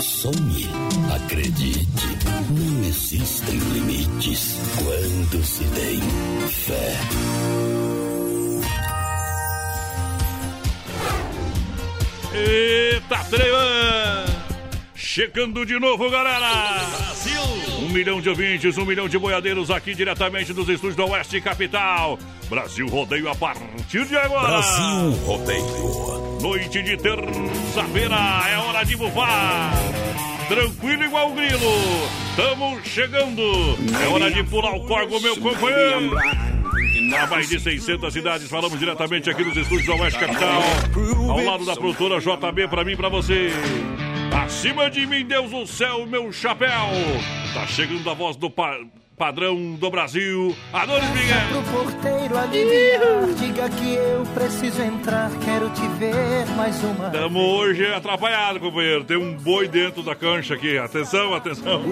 Sonhe, acredite, não existem limites quando se tem fé. Eita, Trevan! Chegando de novo, galera! Brasil! Um milhão de ouvintes, um milhão de boiadeiros aqui diretamente dos estúdios da Oeste Capital. Brasil Rodeio a partir de agora. Brasil Rodeio. Noite de terça-feira, é hora de bufar. Tranquilo igual o grilo. Estamos chegando. É hora de pular o corgo, meu companheiro. Há mais de 600 cidades, falamos diretamente aqui dos estúdios da Oeste Capital. Ao lado da produtora JB, pra mim e pra você. Acima de mim, Deus do céu, meu chapéu. Tá chegando a voz do pa padrão do Brasil, Adonis Miguel. Pro porteiro aliviar, diga que eu preciso entrar, quero te ver mais uma. Tamo hoje atrapalhado, companheiro. Tem um boi dentro da cancha aqui. Atenção, atenção.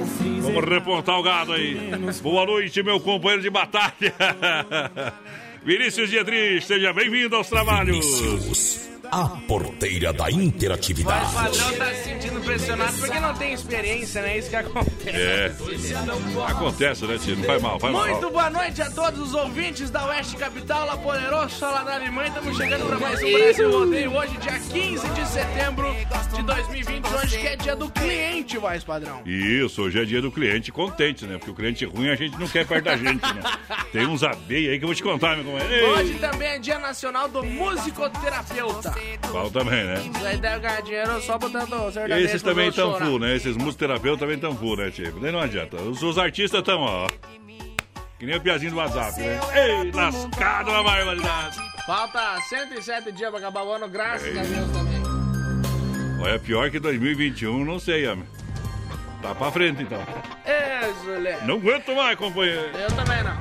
Vamos repontar o gado aí. Boa noite, meu companheiro de batalha. Vinícius Dietrich, seja bem-vindo aos trabalhos. Vinícius, a porteira da interatividade. O padrão tá se sentindo pressionado porque não tem experiência, né? Isso que acontece. É. Acontece, né, tio? Não faz mal, faz mal. Muito boa noite a todos os ouvintes da Oeste Capital, La Poderoso, Sala da Alemanha. Estamos chegando para mais um Brasil Rodeio. Hoje, dia 15 de setembro de 2020. Hoje que é dia do cliente, voz padrão. Isso, hoje é dia do cliente contente, né? Porque o cliente ruim a gente não quer perto da gente, né? Tem uns abei aí que eu vou te contar, meu companheiro. Hoje também é dia nacional do musicoterapeuta. Qual também, né? Aí deve ganhar dinheiro só botando sertanejo Esses também estão full, né? Esses musicoterapeutas também estão full, né, Chico? Daí não adianta. Os, os artistas estão, ó. Que nem o piazinho do WhatsApp, né? Ei, lascado na barbaridade. Falta 107 dias pra acabar o ano, graças Ei. a Deus também. Olha, pior que 2021, não sei, homem. Tá pra frente, então. Ê, Zulê. Não aguento mais, companheiro. Eu também não.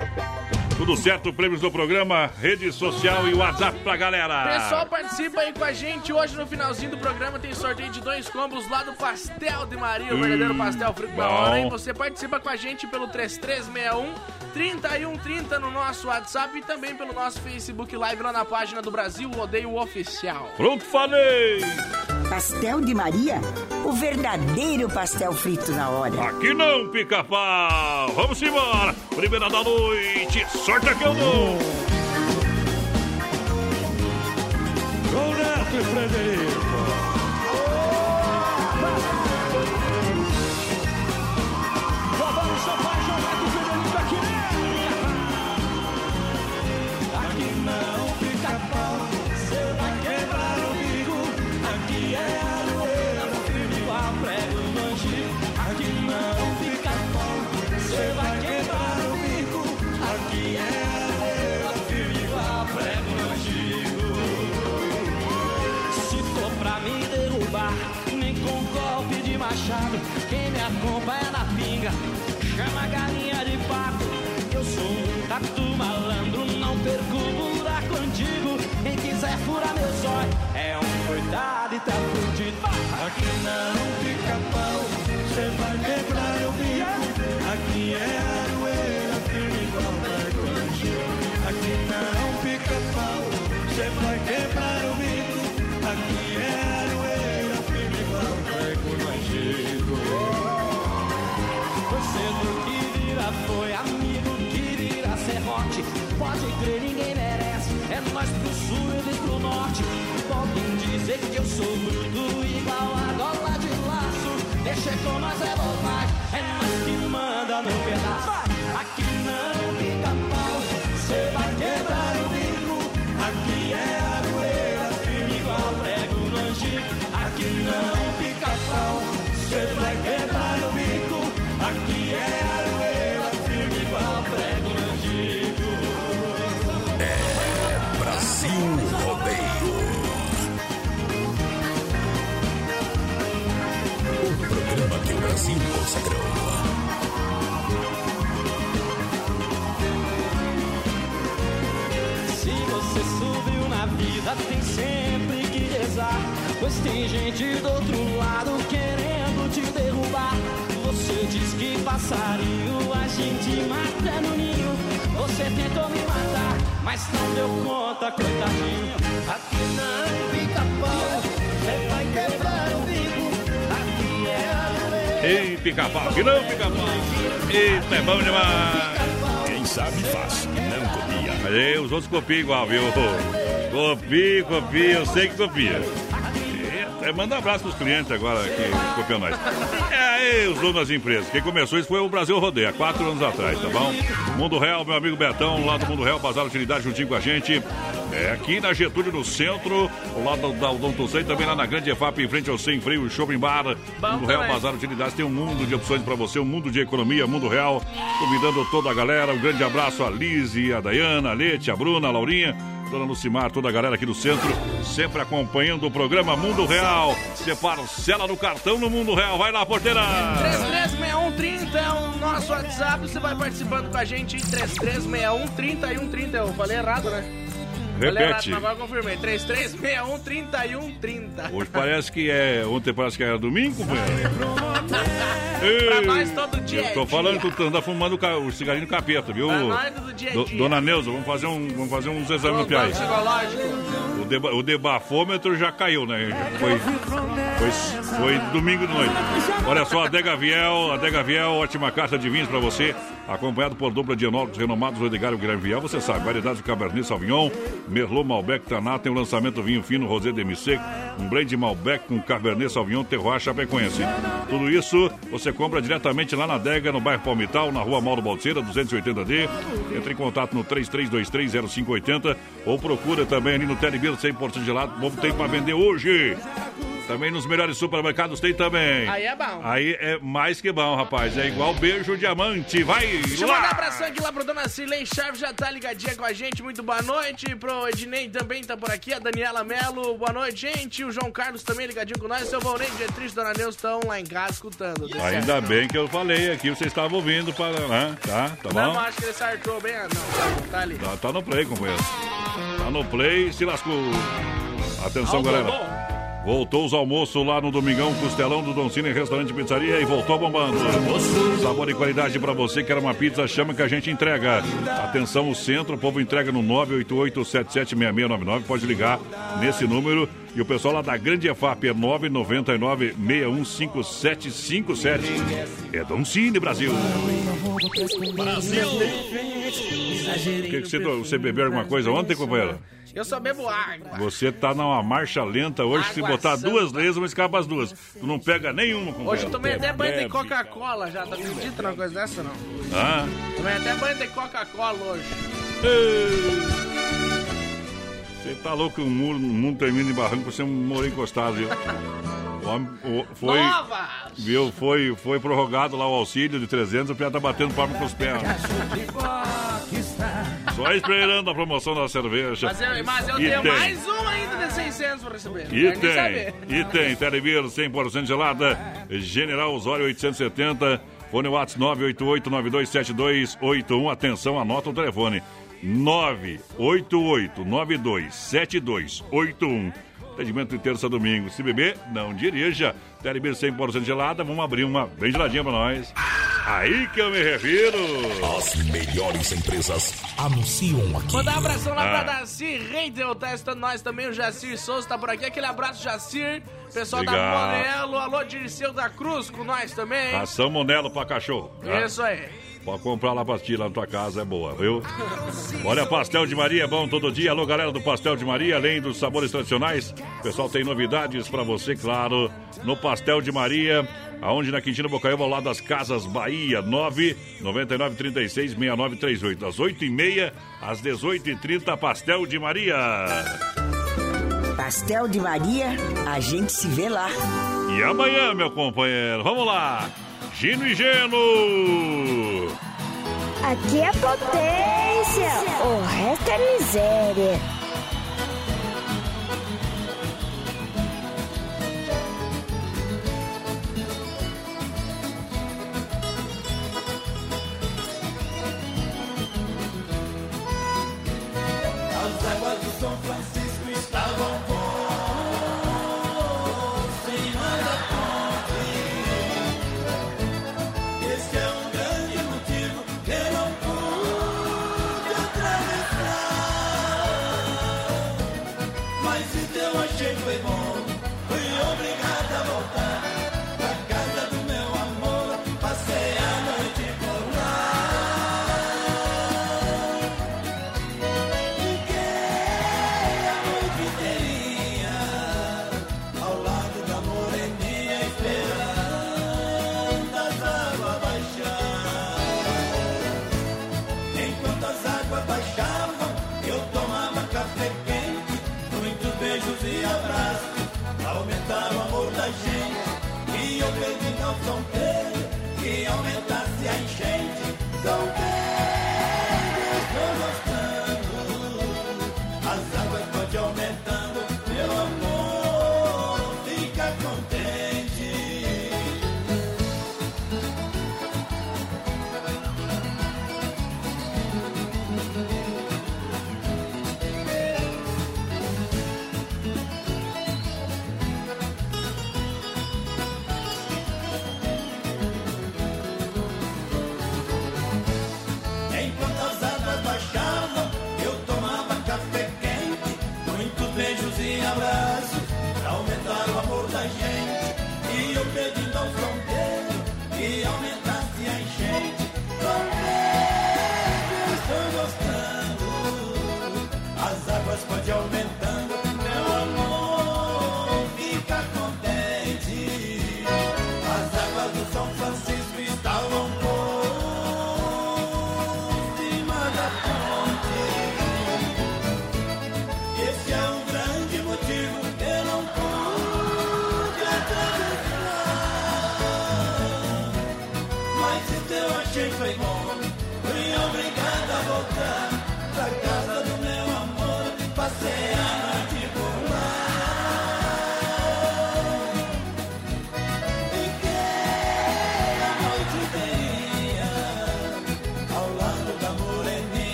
Tudo certo, prêmios do programa, rede social e WhatsApp pra galera. Pessoal, participa aí com a gente. Hoje, no finalzinho do programa, tem sorteio de dois combos lá do Pastel de Maria, o verdadeiro pastel frito da hora. Você participa com a gente pelo 3361 3130 no nosso WhatsApp e também pelo nosso Facebook Live lá na página do Brasil Odeio Oficial. Pronto, falei! Pastel de Maria? O verdadeiro pastel frito na hora. Aqui não, pica-pau! Vamos embora! Primeira da noite, sorte que eu dou! Com Neto e Frederico. É um coitado e tá fudido. Aqui não sou bruto igual a gola de laço. Deixa com nós é bobagem. É nós que manda no pedaço. Tem sempre que rezar. Pois tem gente do outro lado querendo te derrubar. Você diz que passarinho a gente mata no ninho. Você tentou me matar, mas não deu conta, coitadinho. Aqui não fica pau, você vai quebrar o bico. Aqui é a Ei, pica-pau, que não pica-pau. Eita, é bom demais. Quem sabe faz, não copia. Mas os outros copiam igual, viu? Copia, copia, eu sei que copia. É, manda um abraço pros clientes agora que copiam nós. É aí, os donos das empresas. Quem começou isso foi o Brasil Rodeio, há quatro anos atrás, tá bom? Mundo Real, meu amigo Betão, lá do Mundo Real, Bazar Utilidade juntinho com a gente. É aqui na Getúlio, no centro, ao lado da Odonto Sei, também lá na Grande EFAP, em frente ao Sem Freio Shopping Bar. Mundo Real. Bazar Utilidades, tem um mundo de opções para você, um mundo de economia, Mundo Real. Convidando toda a galera, um grande abraço a Lise, a Dayana, a Lete, a Bruna, a Laurinha. Dona Lucimar, toda a galera aqui do centro, sempre acompanhando o programa Mundo Real. Você parcela no cartão no Mundo Real. Vai lá, porteira! 336130 é o nosso WhatsApp. Você vai participando com a gente em 336130 Eu falei errado, né? Repete. agora confirmei. 33613130. Hoje parece que é. Ontem parece que era domingo, companheiro. pra nós todo dia. Eu tô é falando dia. que tu anda fumando o ca- o cigarinho capeta, viu? Pra nós todo dia é Do- dia. Dona Neuza, vamos fazer, um, vamos fazer uns exames no psicológico. O, deba, o debafômetro já caiu, né? Já Foi, foi, foi domingo de noite. Olha só, Adega Viel, Adega Viel, ótima carta de vinhos pra você. Acompanhado por dupla de enólogos renomados, o Edgar e o Guilherme Viel. Você sabe, variedades de Cabernet Sauvignon, Merlot, Malbec, Taná. Tem o lançamento do vinho fino, Rosé Demi Seco, um blend Malbec com Cabernet Sauvignon, Terroir, Chapecoense. Tudo isso você compra diretamente lá na Adega, no bairro Palmital, na rua Mauro Balseira, 280D. Entre em contato no 33230580 ou procura também ali no Telebir 100% gelado. Bom, tem para vender hoje. Também nos melhores supermercados tem também. Aí é bom. Aí é mais que bom, rapaz. É igual beijo diamante. Vai Deixa eu lá! mandar abração aqui lá pro Dona Cirlei Chaves, já tá ligadinha com a gente. Muito boa noite. Pro Ednei também tá por aqui. A Daniela Melo, boa noite, gente. O João Carlos também ligadinho com nós. Seu Valnei, Dietrich, Dona Neuza estão lá em casa escutando. Tá Ainda certo? bem que eu falei aqui, vocês estavam ouvindo para. Né? Tá, tá Não, bom? acho que ele sartou bem. Ah, Não, tá, ali. Tá, tá no play, companheiro. Tá no play, se lascou. Atenção, Alô, galera. alô. Voltou os almoços lá no Domingão, Costelão do Don Cine, Restaurante e Pizzaria e voltou bombando. Sabor e qualidade pra você, quer uma pizza, chama que a gente entrega. Atenção, o centro, o povo entrega no 988-776699, pode ligar nesse número. E o pessoal lá da Grande EFAP é 999-615757. É Don Cine, Brasil. O que, que você, você bebeu alguma coisa ontem, companheiro? Eu só bebo água. Você tá numa marcha lenta hoje, se Água botar santa. duas lesmas, escapa as duas. Tu não pega nenhuma, companheiro. Hoje eu tomei até banho de. Coca-Cola já. Tá acredita numa coisa dessa, não? Ah, Tomei até banho de Coca-Cola hoje. Você tá louco que o mundo, o mundo termina em barranco, você morou encostado, viu? O homem- o- foi, Novas! viu, foi, foi prorrogado lá o auxílio de 300, o piá tá batendo palma com os pés. Só esperando a promoção da cerveja. Mas eu, mas eu tenho tem. mais um ainda de 600 pra receber. E tem, e tem, Televir 100% gelada, General Osório 870, fone Whats 988-927281, atenção, anota o telefone, 988-927281, atendimento de terça a domingo, se beber, não dirija, Televir 100% gelada, vamos abrir uma bem geladinha pra nós. Aí que eu me refiro. As melhores empresas anunciam aqui. Mandar um abração lá Ah. pra Daci Reidel, tá estando nós também, o Jacir Souza tá por aqui. Aquele abraço, Jacir. Pessoal da. Monelo, alô, Dirceu da Cruz com nós também. Ração Monelo pra cachorro. tá? Isso aí. Pode comprar lá pastilha lá na tua casa, é boa, viu? Olha, Pastel de Maria é bom todo dia. Alô, galera do Pastel de Maria, além dos sabores tradicionais, o pessoal tem novidades pra você, claro, no Pastel de Maria, aonde na Quintino Bocaiúva, ao lado das Casas Bahia, 9 99 36 69 38, das 8h30 às 18h30, Pastel de Maria. Pastel de Maria, a gente se vê lá. E amanhã, meu companheiro, vamos lá. Gino e Geno. Aqui é potência, o resto é miséria. Pedi abraços, pra aumentar o amor da gente. E eu pedindo ao Pedro que aumentasse a enchente. Pedro, estou gostando, as águas podem aumentando,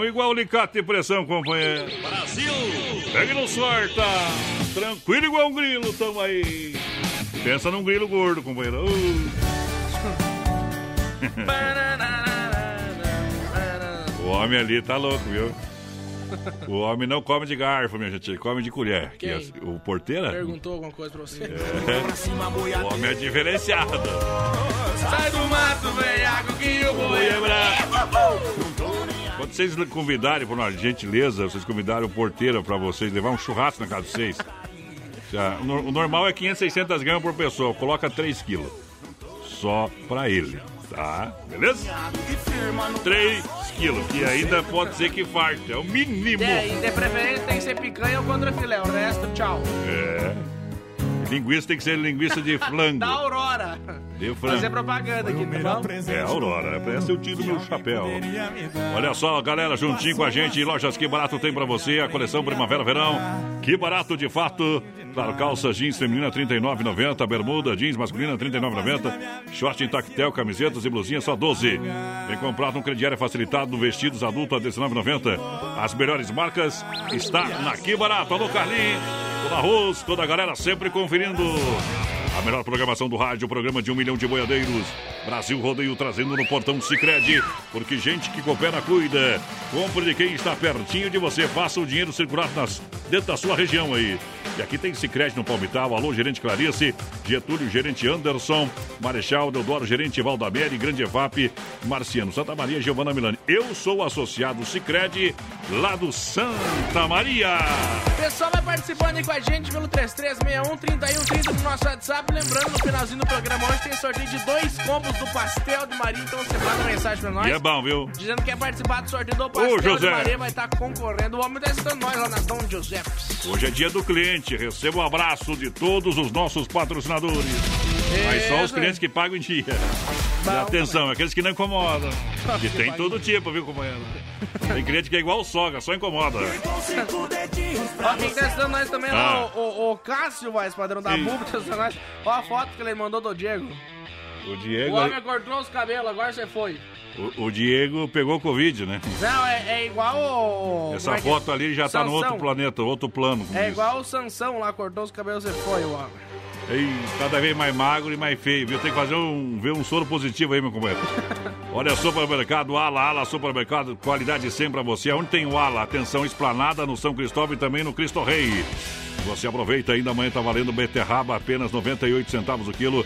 Bom igual alicate pressão, companheiro. Brasil! Pegue no sorta! Tranquilo igual um grilo, tamo aí. Pensa num grilo gordo, companheiro. O homem ali tá louco, viu? O homem não come de garfo, minha gente, ele come de colher. Quem? é- o porteira? Perguntou alguma coisa pra você? É. O homem é diferenciado. Sai do mato, velhaco, que eu vou Vou lembrar. Quando vocês convidarem, por uma gentileza, vocês convidarem o porteiro pra vocês levar um churrasco na casa de vocês. Já, o o normal é 500, 600 gramas por pessoa. Coloca 3 quilos. Só pra ele, tá? Beleza? 3 quilos, que ainda pode ser que farte. É o mínimo. É, e de preferência tem que ser picanha ou contra filé. O resto, tchau. É. Linguiça tem que ser linguiça de flango. Da Aurora. De frango. Fazer propaganda aqui, tá bom? É, Aurora, parece eu tiro meu chapéu. Olha só, galera, juntinho com a gente, lojas Que Barato tem pra você, a coleção Primavera-Verão. Que barato de fato. Claro, calça jeans feminina 39,90, bermuda jeans masculina 39,90, short em tactel, camisetas e blusinhas só 12. Vem comprar no crediário facilitado, vestidos adulto a 19,90. As melhores marcas está na Que Barato. Alô, Carlinhos, toda arroz, toda a galera sempre conferindo. A melhor programação do rádio, programa de um milhão de boiadeiros. Brasil Rodeio trazendo no portão Sicredi, porque gente que coopera cuida. Compre de quem está pertinho de você, faça o dinheiro circular nas, dentro da sua região aí. E aqui tem Sicredi no Palmital, alô, gerente Clarice, Getúlio, gerente Anderson, Marechal Deodoro, gerente Valdamere, Grande EVAP, Marciano, Santa Maria, Giovana Milani. Eu sou associado Sicredi lá do Santa Maria. O pessoal vai participando aí com a gente pelo 3361-3130 no nosso WhatsApp. Lembrando, no finalzinho do programa hoje tem sorteio de dois combos do Pastel de Maria. Então você manda mensagem pra nós. E é bom, viu? Dizendo que quer participar do sorteio do Pastel de José. Maria. Vai estar concorrendo. O homem tá estando nós lá na Dom José. Hoje é dia do cliente. Receba um abraço de todos os nossos patrocinadores. Mas só os clientes que pagam em dia. E atenção, aqueles que não incomodam. Que tem todo tipo, viu, companheiro? Tem cliente que é igual sogra, só incomoda. Ó, quem tá nós também Ah. lá, o, o, o Cássio, vai, padrão da. BUB, tá estando nós. Ó a foto que ele mandou do Diego. O O Diego, homem cortou os cabelos, agora você foi. o, o Diego pegou Covid, né? Não, é, é igual o... Essa como é que é? foto ali já tá no Sansão. outro planeta, outro plano. É igual o Sansão lá, cortou os cabelos e foi, o homem. Ei, cada vez mais magro e mais feio, viu? Tem que fazer um, ver um soro positivo aí, meu companheiro. Olha, supermercado Ala, Ala Supermercado, qualidade sempre pra você. Onde tem o Ala? Atenção, esplanada no São Cristóvão e também no Cristo Rei. Você aproveita ainda, amanhã tá valendo beterraba, apenas 98 centavos o quilo.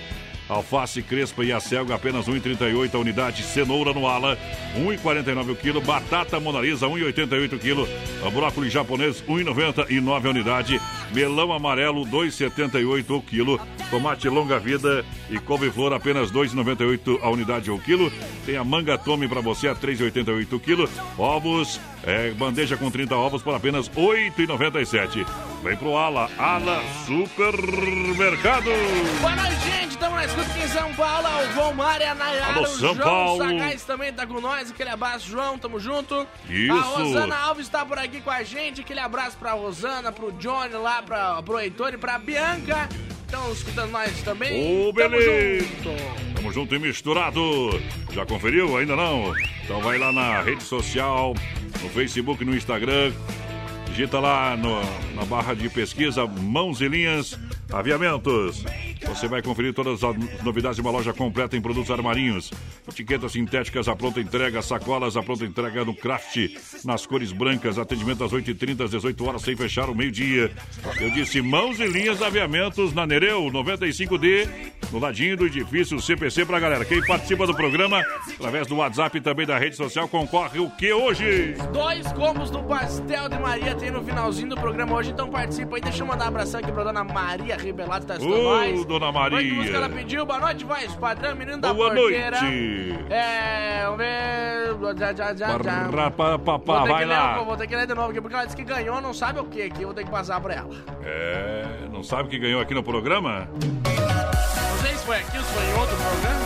Alface crespa e acelga, apenas 1,38 a unidade. Cenoura no ala, 1,49 o quilo. Batata monalisa, 1,88 o quilo. Brócolis japonês, 1,99 a unidade. Melão amarelo, 2,78 o quilo. Tomate longa vida e couve-flor, apenas 2,98 a unidade o quilo. Tem a manga tome para você, a 3,88 o quilo. Ovos, é, bandeja com 30 ovos por apenas 8,97. Vem pro Ala, Ala Supermercado. Boa noite, gente. Estamos na escuta aqui em São Paulo. O João Mário, a Nayara, Alô, o São João Paulo. Sagaz também tá com nós. Aquele abraço, João. Tamo junto. Isso. A Rosana Alves tá por aqui com a gente. Aquele abraço pra Rosana, pro Johnny lá, pra, pro Heitor e pra Bianca. Estão escutando nós também. Ô, Tamo beleza. junto. Tamo junto e misturado. Já conferiu? Ainda não? Então vai lá na rede social, no Facebook, no Instagram. Digita lá no- na barra de pesquisa Mãos e Linhas Aviamentos. Você vai conferir todas as novidades de uma loja completa em produtos armarinhos. Etiquetas sintéticas à pronta entrega, sacolas à pronta entrega no craft, nas cores brancas. Atendimento às 8h30, às 18 horas, sem fechar o meio-dia. Eu disse Mãos e Linhas Aviamentos na Nereu, 95D, no ladinho do edifício CPC pra galera. Quem participa do programa, através do WhatsApp e também da rede social, concorre o que hoje? Dois combos do Pastel de Maria tem no finalzinho do programa hoje, então participa aí. Deixa eu mandar um abração aqui pra dona Maria Ribelato, tá Ô, nós. dona Olha que Maria. música ela pediu. Boa noite, voz padrão, menino da Boa porteira. noite. É, vamos ver. Já, já, já, já. Barra, pa, pa, Vou vai que ler, lá. vou ter que ler de novo aqui, porque ela disse que ganhou, não sabe o que aqui. Vou ter que passar pra ela. É, não sabe que ganhou aqui no programa? Não sei se foi aqui ou se foi em outro programa.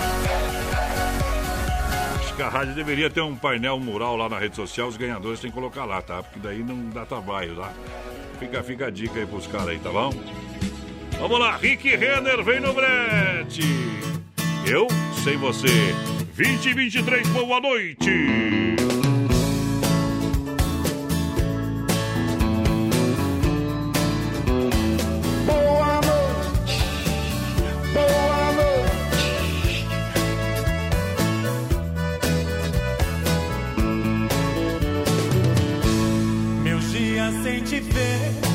Acho que a rádio deveria ter um painel mural lá na rede social, os ganhadores tem que colocar lá, tá? Porque daí não dá trabalho, tá? Fica, fica a dica aí pros caras aí, tá bom? Vamos lá, Rick Renner vem no brete. Eu sem você. 2023, boa noite. Boa noite, boa noite. Meus dias sem te ver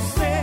você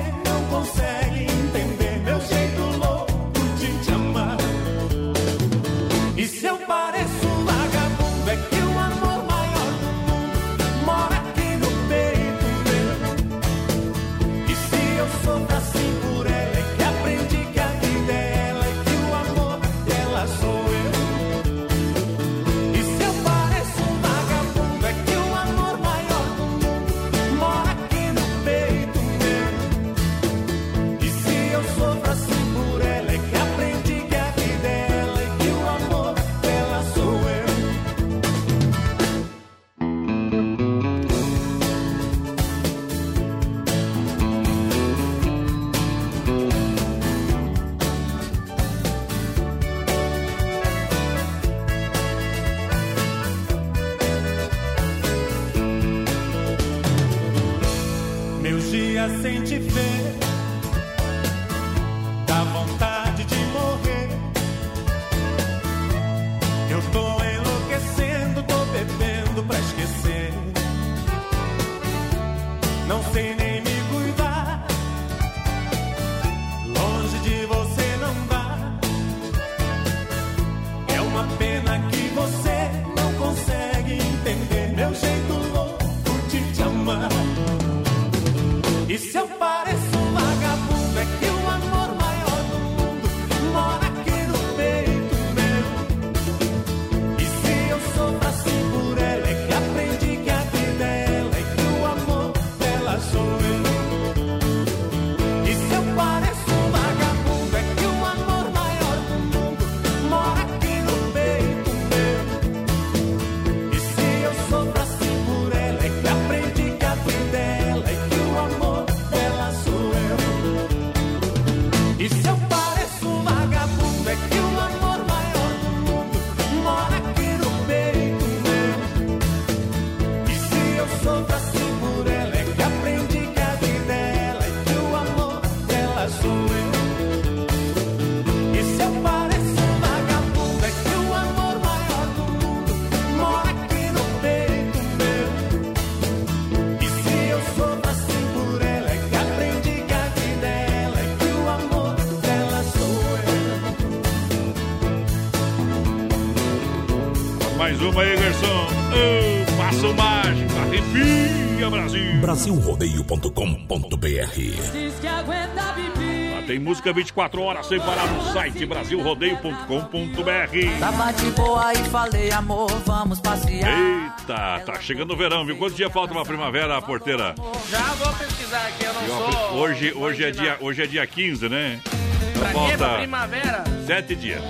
Brasil. Brasilrodeio.com.br Diz que aguenta bebê. Lá tem música 24 horas sem parar no site brasilrodeio.com.br. Tava de boa e falei, amor, vamos passear. Eita, tá chegando o verão, viu? Quantos dias falta pra primavera, porteira? Já vou pesquisar aqui, eu não E, ó, sou. Hoje, hoje, é dia, hoje é dia 15, né? Então Pra quê? Pra falta primavera? sete dias.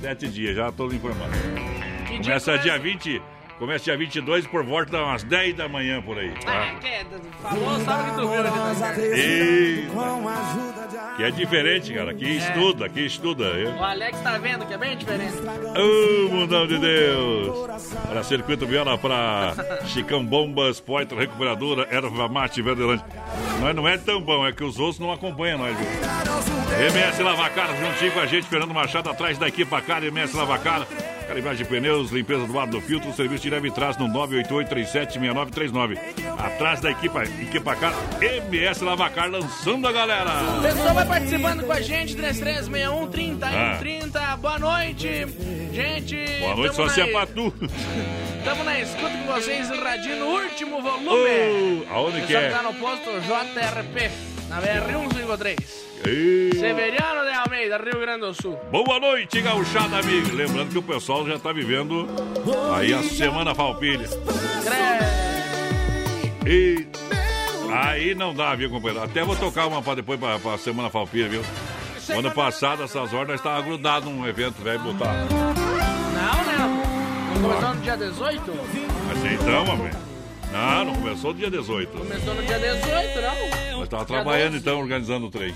Sete dias, já tô lhe informando. Dia Começa começa? dia 20, começa dia 22 por volta umas 10 da manhã por aí. Ah, Tá? que é, falou, sabe que tu viu ali na internet. Eita. Que é diferente, cara. Aqui estuda, aqui estuda. Eu- O Alex tá vendo que é bem diferente. Ô, mundão de Deus! Para Circuito Viola para Chicão Bombas, Poitra Recuperadora, Erva Mate Verdelândia. Nós não é tão bom, é que os outros não acompanham nós, viu? MS Lavacar, juntinho com a gente, Fernando Machado, atrás da equipa cara, MS Lavacar. Calibragem de pneus, limpeza do ar do filtro, serviço de leve trás no 988-376939. Atrás da equipa, equipa cara, MS Lavacar, lançando a galera. O pessoal vai participando com a gente, 3361 30 Ah. 30. Boa noite, gente. Boa noite, só se é Patu. Tamo na escuta com vocês, radinho último volume. Oh, aonde que é? tá no posto JRP, na BR-153. Ei. Severiano de Almeida, Rio Grande do Sul. Boa noite, gauchada amigo. Lembrando que o pessoal já tá vivendo aí a Semana Falpilha. E aí não dá, viu, companheiro? Até vou tocar uma pra depois pra, pra Semana Falpilha, viu? Ano passado, essas horas, nós tava grudado num evento, velho, botar. Não, né? Não começou no dia 18? Mas então, mamãe. Não, não começou no dia 18. Começou no dia 18, não? Nós tava trabalhando então, organizando o trem.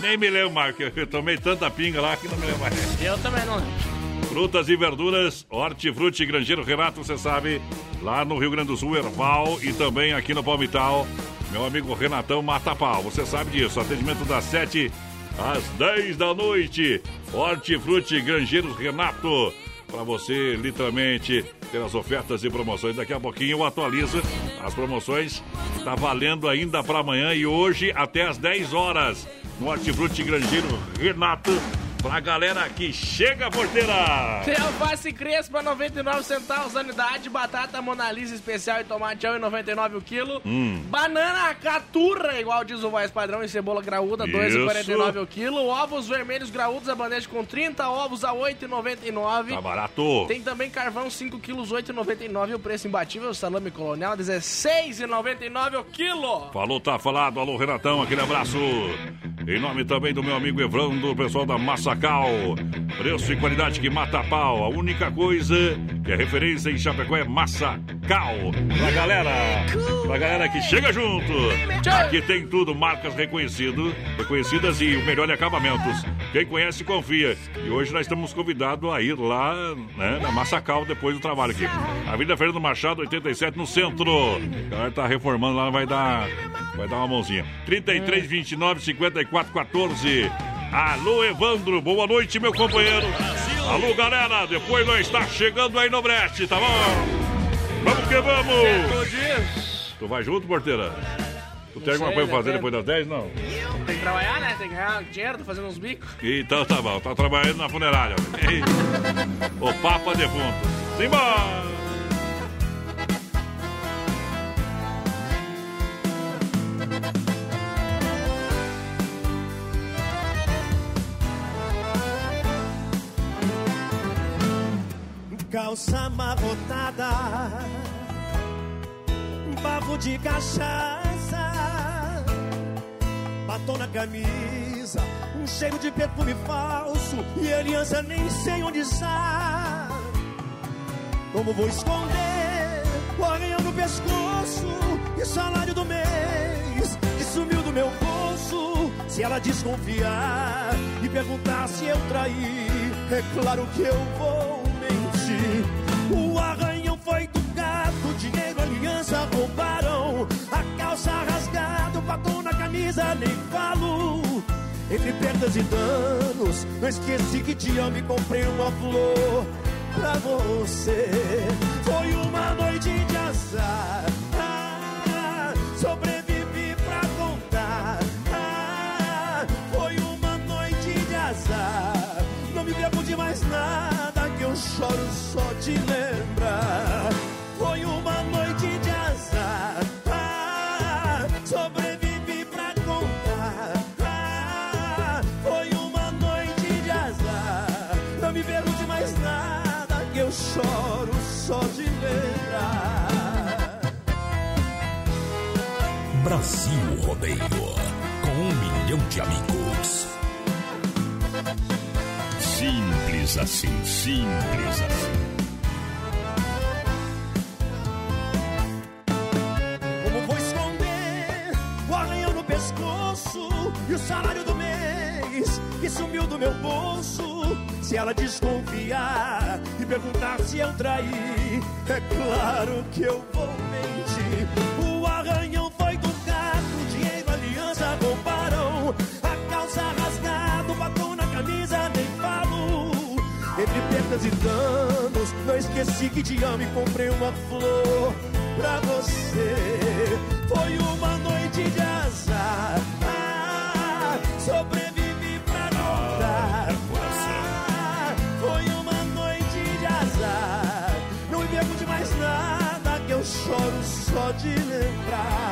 Nem me lembro mais, porque eu tomei tanta pinga lá que não me lembro mais. Eu também não lembro. Frutas e verduras, Hortifruti Grangeiro Renato, você sabe, lá no Rio Grande do Sul, Erval e também aqui no Palmital. Meu amigo Renatão Mata Pau, você sabe disso. Atendimento das 7 às 10 da noite. Hortifruti Grangeiro Renato. Para você, literalmente, ter as ofertas e promoções. Daqui a pouquinho eu atualizo as promoções. Está valendo ainda para amanhã e hoje até às 10 horas. No Hortifruti Grangeiro Renato. Pra galera que chega, porteira! Tem alface crespa, 99 centavos a unidade. Batata Mona Lisa especial e tomate 1,99 o quilo. Hum. Banana caturra, igual diz o voz padrão, e cebola graúda, Isso. 2,49 o quilo. Ovos vermelhos graúdos, a bandeja com 30 ovos a 8,99. Tá barato! Tem também carvão 5 quilos, 8,99 o preço imbatível. Salame colonial, 16,99 o quilo. Falou, tá falado. Alô, Renatão, aquele abraço. Em nome também do meu amigo Evandro, o pessoal da Massacal. Preço e qualidade que mata a pau. A única coisa que é referência em Chapecó é Massacal. Pra galera, pra galera que chega junto. Aqui tem tudo, marcas reconhecido, reconhecidas e o melhor em acabamentos. Quem conhece, confia. E hoje nós estamos convidados a ir lá né, na Massacal depois do trabalho aqui. Avenida Fernando Machado, 87, no centro. A galera tá reformando lá, vai dar, vai dar uma mãozinha. 33, 29, 54, 14. Alô, Evandro, boa noite, meu companheiro. Alô, galera, depois nós está chegando aí no Brest, tá bom? Vamos que vamos! Tu vai junto, porteira? Tu tem alguma coisa pra fazer depende. depois das 10? Não. Tem que trabalhar, né? Tem que ganhar dinheiro, tá fazendo uns bicos. Então tá bom, tá trabalhando na funerária. O Papa defunto. Simbora! Calça amarrotada, bafo de cachaça, batom na camisa, um cheiro de perfume falso e aliança nem sei onde está. Como vou esconder o arranhão no pescoço e salário do mês que sumiu do meu bolso? Se ela desconfiar e perguntar se eu traí, é claro que eu vou O arranhão foi do gato, dinheiro, aliança roubaram. A calça rasgada, o batom na camisa, nem falo. Entre perdas e danos, não esqueci que te amo e comprei uma flor pra você. Foi uma noite de azar. Ah, sobrevivi choro só de lembrar. Foi uma noite de azar. Ah, sobrevivi pra contar. Ah, foi uma noite de azar. Não me pergunte mais nada que eu choro só de lembrar. Brasil Rodeio com um milhão de amigos. Simples assim, simples assim. Como vou esconder o arranhão no pescoço e o salário do mês que sumiu do meu bolso? Se ela desconfiar e perguntar se eu traí, é claro que eu vou mentir. Perdas e danos, não esqueci que te amo e comprei uma flor pra você. Foi uma noite de azar. Ah, sobrevivi pra contar. Ah, foi uma noite de azar. Não me de mais nada que eu choro só de lembrar.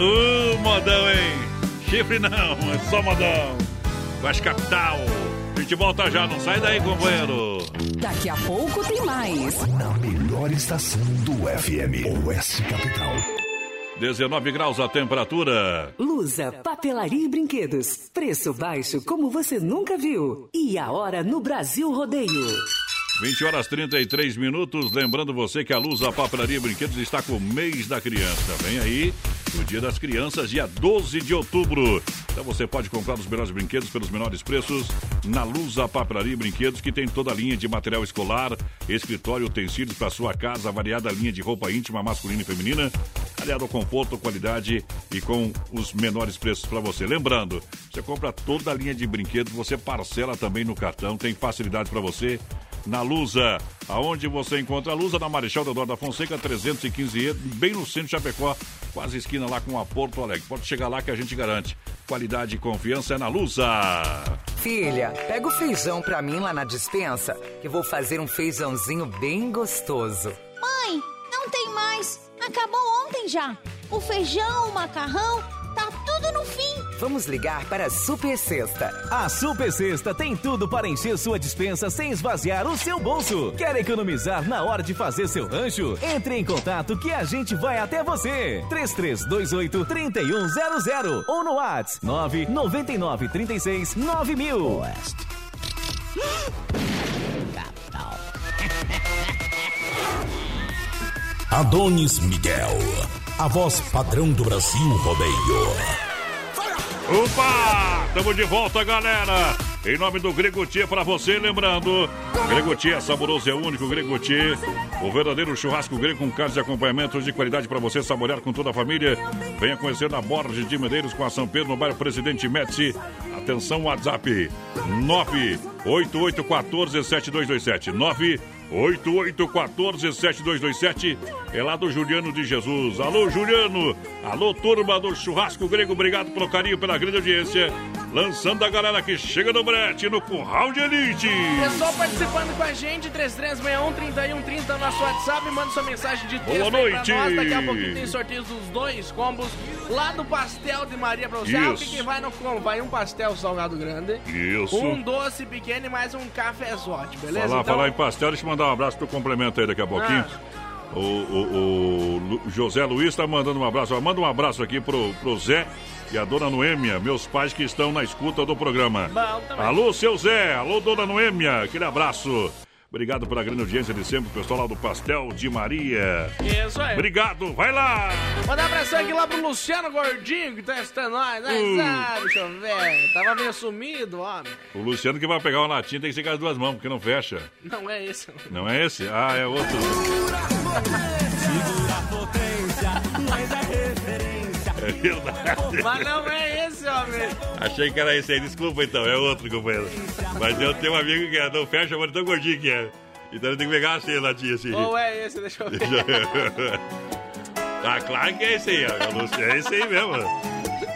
Ô, modão, hein? Chifre não, é só modão. Guas Capital. A gente volta já, não sai daí, companheiro. Daqui a pouco tem mais. Na melhor estação do FM, Oeste Capital. 19 graus a temperatura. Lusa, papelaria e brinquedos. Preço baixo como você nunca viu. E a hora no Brasil Rodeio. 20 horas 33 minutos. Lembrando você que a Luz, a Papelaria e Brinquedos está com o mês da criança. Vem aí o Dia das Crianças, dia 12 de outubro. Então você pode comprar os melhores brinquedos pelos menores preços na Luz, a Papelaria Brinquedos, que tem toda a linha de material escolar, escritório, utensílios para sua casa, variada linha de roupa íntima masculina e feminina, aliado ao conforto, qualidade e com os menores preços para você. Lembrando, você compra toda a linha de brinquedos, você parcela também no cartão, tem facilidade para você na Lusa. Aonde você encontra a Lusa? Na Marechal Deodoro da Fonseca, 315E, bem no centro de Chapecó, quase esquina lá com a Porto Alegre. Pode chegar lá que a gente garante. Qualidade e confiança é na Lusa. Filha, pega o feijão pra mim lá na dispensa, que vou fazer um feijãozinho bem gostoso. Mãe, não tem mais. Acabou ontem já. O feijão, o macarrão, tá tudo no fim. Vamos ligar para a Super Sexta. A Super Sexta tem tudo para encher sua dispensa sem esvaziar o seu bolso. Quer economizar na hora de fazer seu rancho? Entre em contato que a gente vai até você. 3328 3100 ou no WhatsApp 999 36 9000. Adonis Miguel, a voz padrão do Brasil Rodeio. Opa! Tamo de volta, galera! Em nome do Gregotier para você, lembrando, Gregotier é saboroso, é único, Gregotier, o verdadeiro churrasco grego com carnes e acompanhamentos de qualidade para você saborear com toda a família. Venha conhecer na Borges de Medeiros com a São Pedro, no bairro Presidente Médici. Atenção, WhatsApp 988147227 988147227 é lá do Juliano de Jesus. Alô, Juliano! Alô, turma do Churrasco Grego, obrigado pelo carinho, pela grande audiência. Lançando a galera que chega no brete, no Curral de Elite. Pessoal participando com a gente, 3361-3130 no nosso WhatsApp, manda sua mensagem de texto Boa aí noite. pra nós. Daqui a pouquinho tem sorteio dos dois combos lá do Pastel de Maria pra você. Ah, o que, que vai no combo? Vai um pastel salgado grande, Isso. um doce pequeno e mais um cafezote, beleza? Falar, Então, falar em pastel, deixa eu mandar um abraço pro complemento aí daqui a pouquinho. O, o- o José Luiz tá mandando um abraço. Ó, Manda um abraço aqui pro, pro Zé e a dona Noêmia, meus pais que estão na escuta do programa. Bom. Alô, seu Zé. Alô, dona Noêmia. Aquele abraço. Obrigado pela grande audiência de sempre, pessoal lá do Pastel de Maria. Isso aí. Obrigado, vai lá! Mandar um abração aqui lá pro Luciano Gordinho, que tá escutando nós. Nós Uh. sabe, bicho velho. Tava meio sumido, homem. O Luciano que vai pegar uma latinha tem que ser com as duas mãos, porque não fecha. Não é esse. Não é esse? Ah, é outro. Segura a potência, mas a referência. É verdade. Mas não é esse, homem. Achei que era esse aí, desculpa então, é outro, companheiro. Mas eu tenho um amigo que é, não fecha, mas tão gordinho que é. Então ele tem que pegar assim, latinha assim. Ou é esse, deixa eu ver. ah, claro que é esse aí, ó. Luciano, é esse aí mesmo.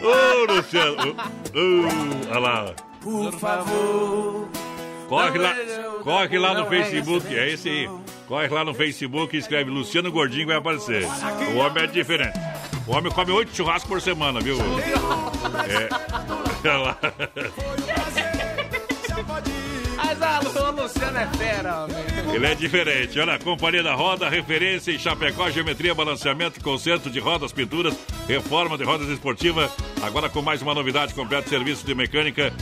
Ô, Luciano. Ô, ô, olha lá. Por favor, Corre lá, Não, corre lá no é Facebook, é esse aí. Corre lá no Facebook e escreve Luciano Gordinho vai aparecer. O homem é diferente. O homem come oito churrascos por semana, viu? É. Olha lá. Mas a Lu- Luciano é fera, homem. Ele é diferente. Olha, Companhia da Roda, referência em Chapecó, geometria, balanceamento, conserto de rodas, pinturas, reforma de rodas esportivas. Agora com mais uma novidade, completo serviço de mecânica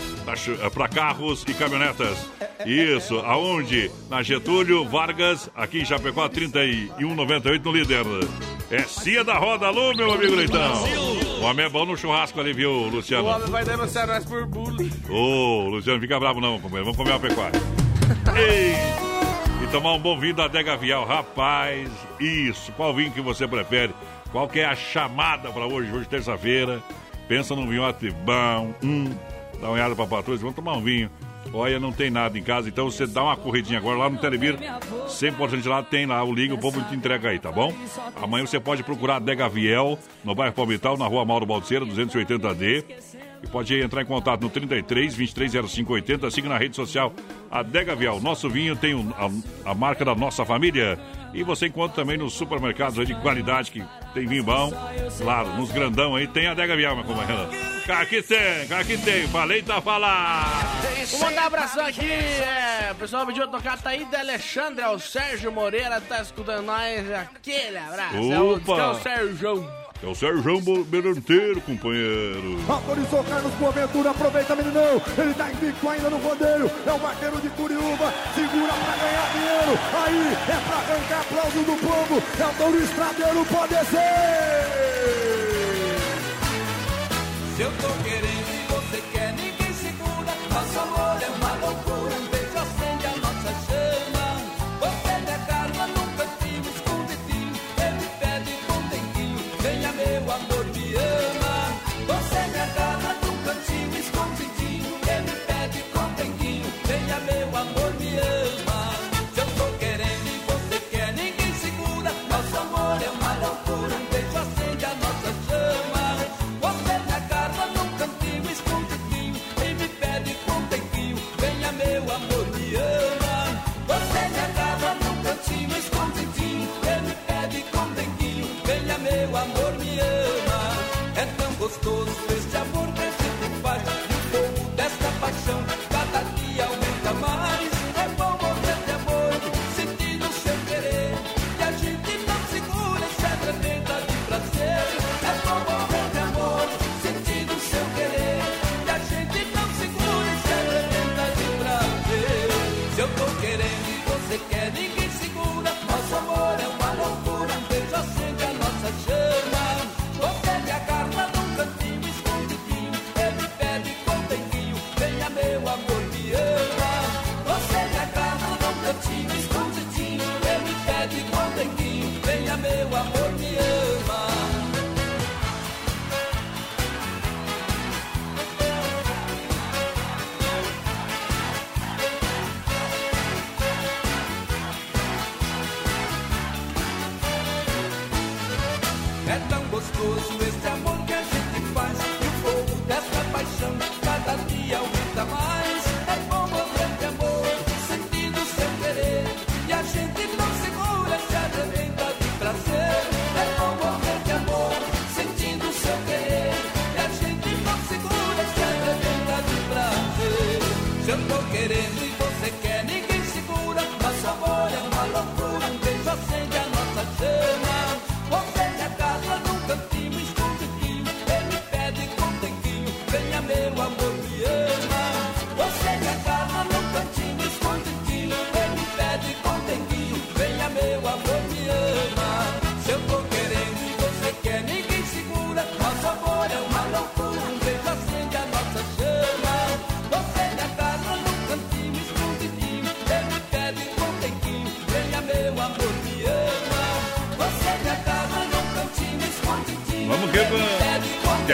para carros e caminhonetas. Isso, aonde? Na Getúlio Vargas, aqui em Chapecó, 3198 no líder. É Cia da Roda, alô, meu amigo Leitão. O homem é bom no churrasco ali, viu, O Luciano? homem vai denunciar nós por bulo. Ô, Luciano, fica bravo não, companheiro. Vamos comer uma pecuária. Ei! E tomar um bom vinho da Adega Vial. Rapaz, isso. Qual vinho que você prefere? Qual que é a chamada para hoje? Hoje, terça-feira. Pensa num vinho bom. Hum, dá uma olhada pra patroa. Vamos tomar um vinho. Olha, não tem nada em casa, então você dá uma corridinha agora lá no Telebir. 100% lá tem lá o liga, o povo te entrega aí, tá bom? Amanhã você pode procurar a Adega Viel, no bairro Palmital, na rua Mauro Balseira, 280D. E pode entrar em contato no 33 2305 80. Siga na rede social Adega Vial. Nosso vinho tem a, a marca da nossa família. E você encontra também nos supermercados aí de qualidade que tem vinho bom. Claro, nos grandão aí tem Adega Vial, meu companheiro. Aqui tem, aqui tem. Falei, tá falando. Vou mandar um abração aqui, é, o pessoal pediu tocar Taída Alexandre, é o Sérgio Moreira, tá escutando nós, aquele abraço, é o, que é o Opa. Sérgio. É o Sérgio Beranteiro, companheiro. Autorizou Carlos Boaventura, aproveita meninão, ele tá invicto ainda no rodeio, é o vaqueiro de Curiúva, segura pra ganhar dinheiro, aí é pra arrancar aplauso do povo, é o touro estradeiro, pode ser! Se eu tô querendo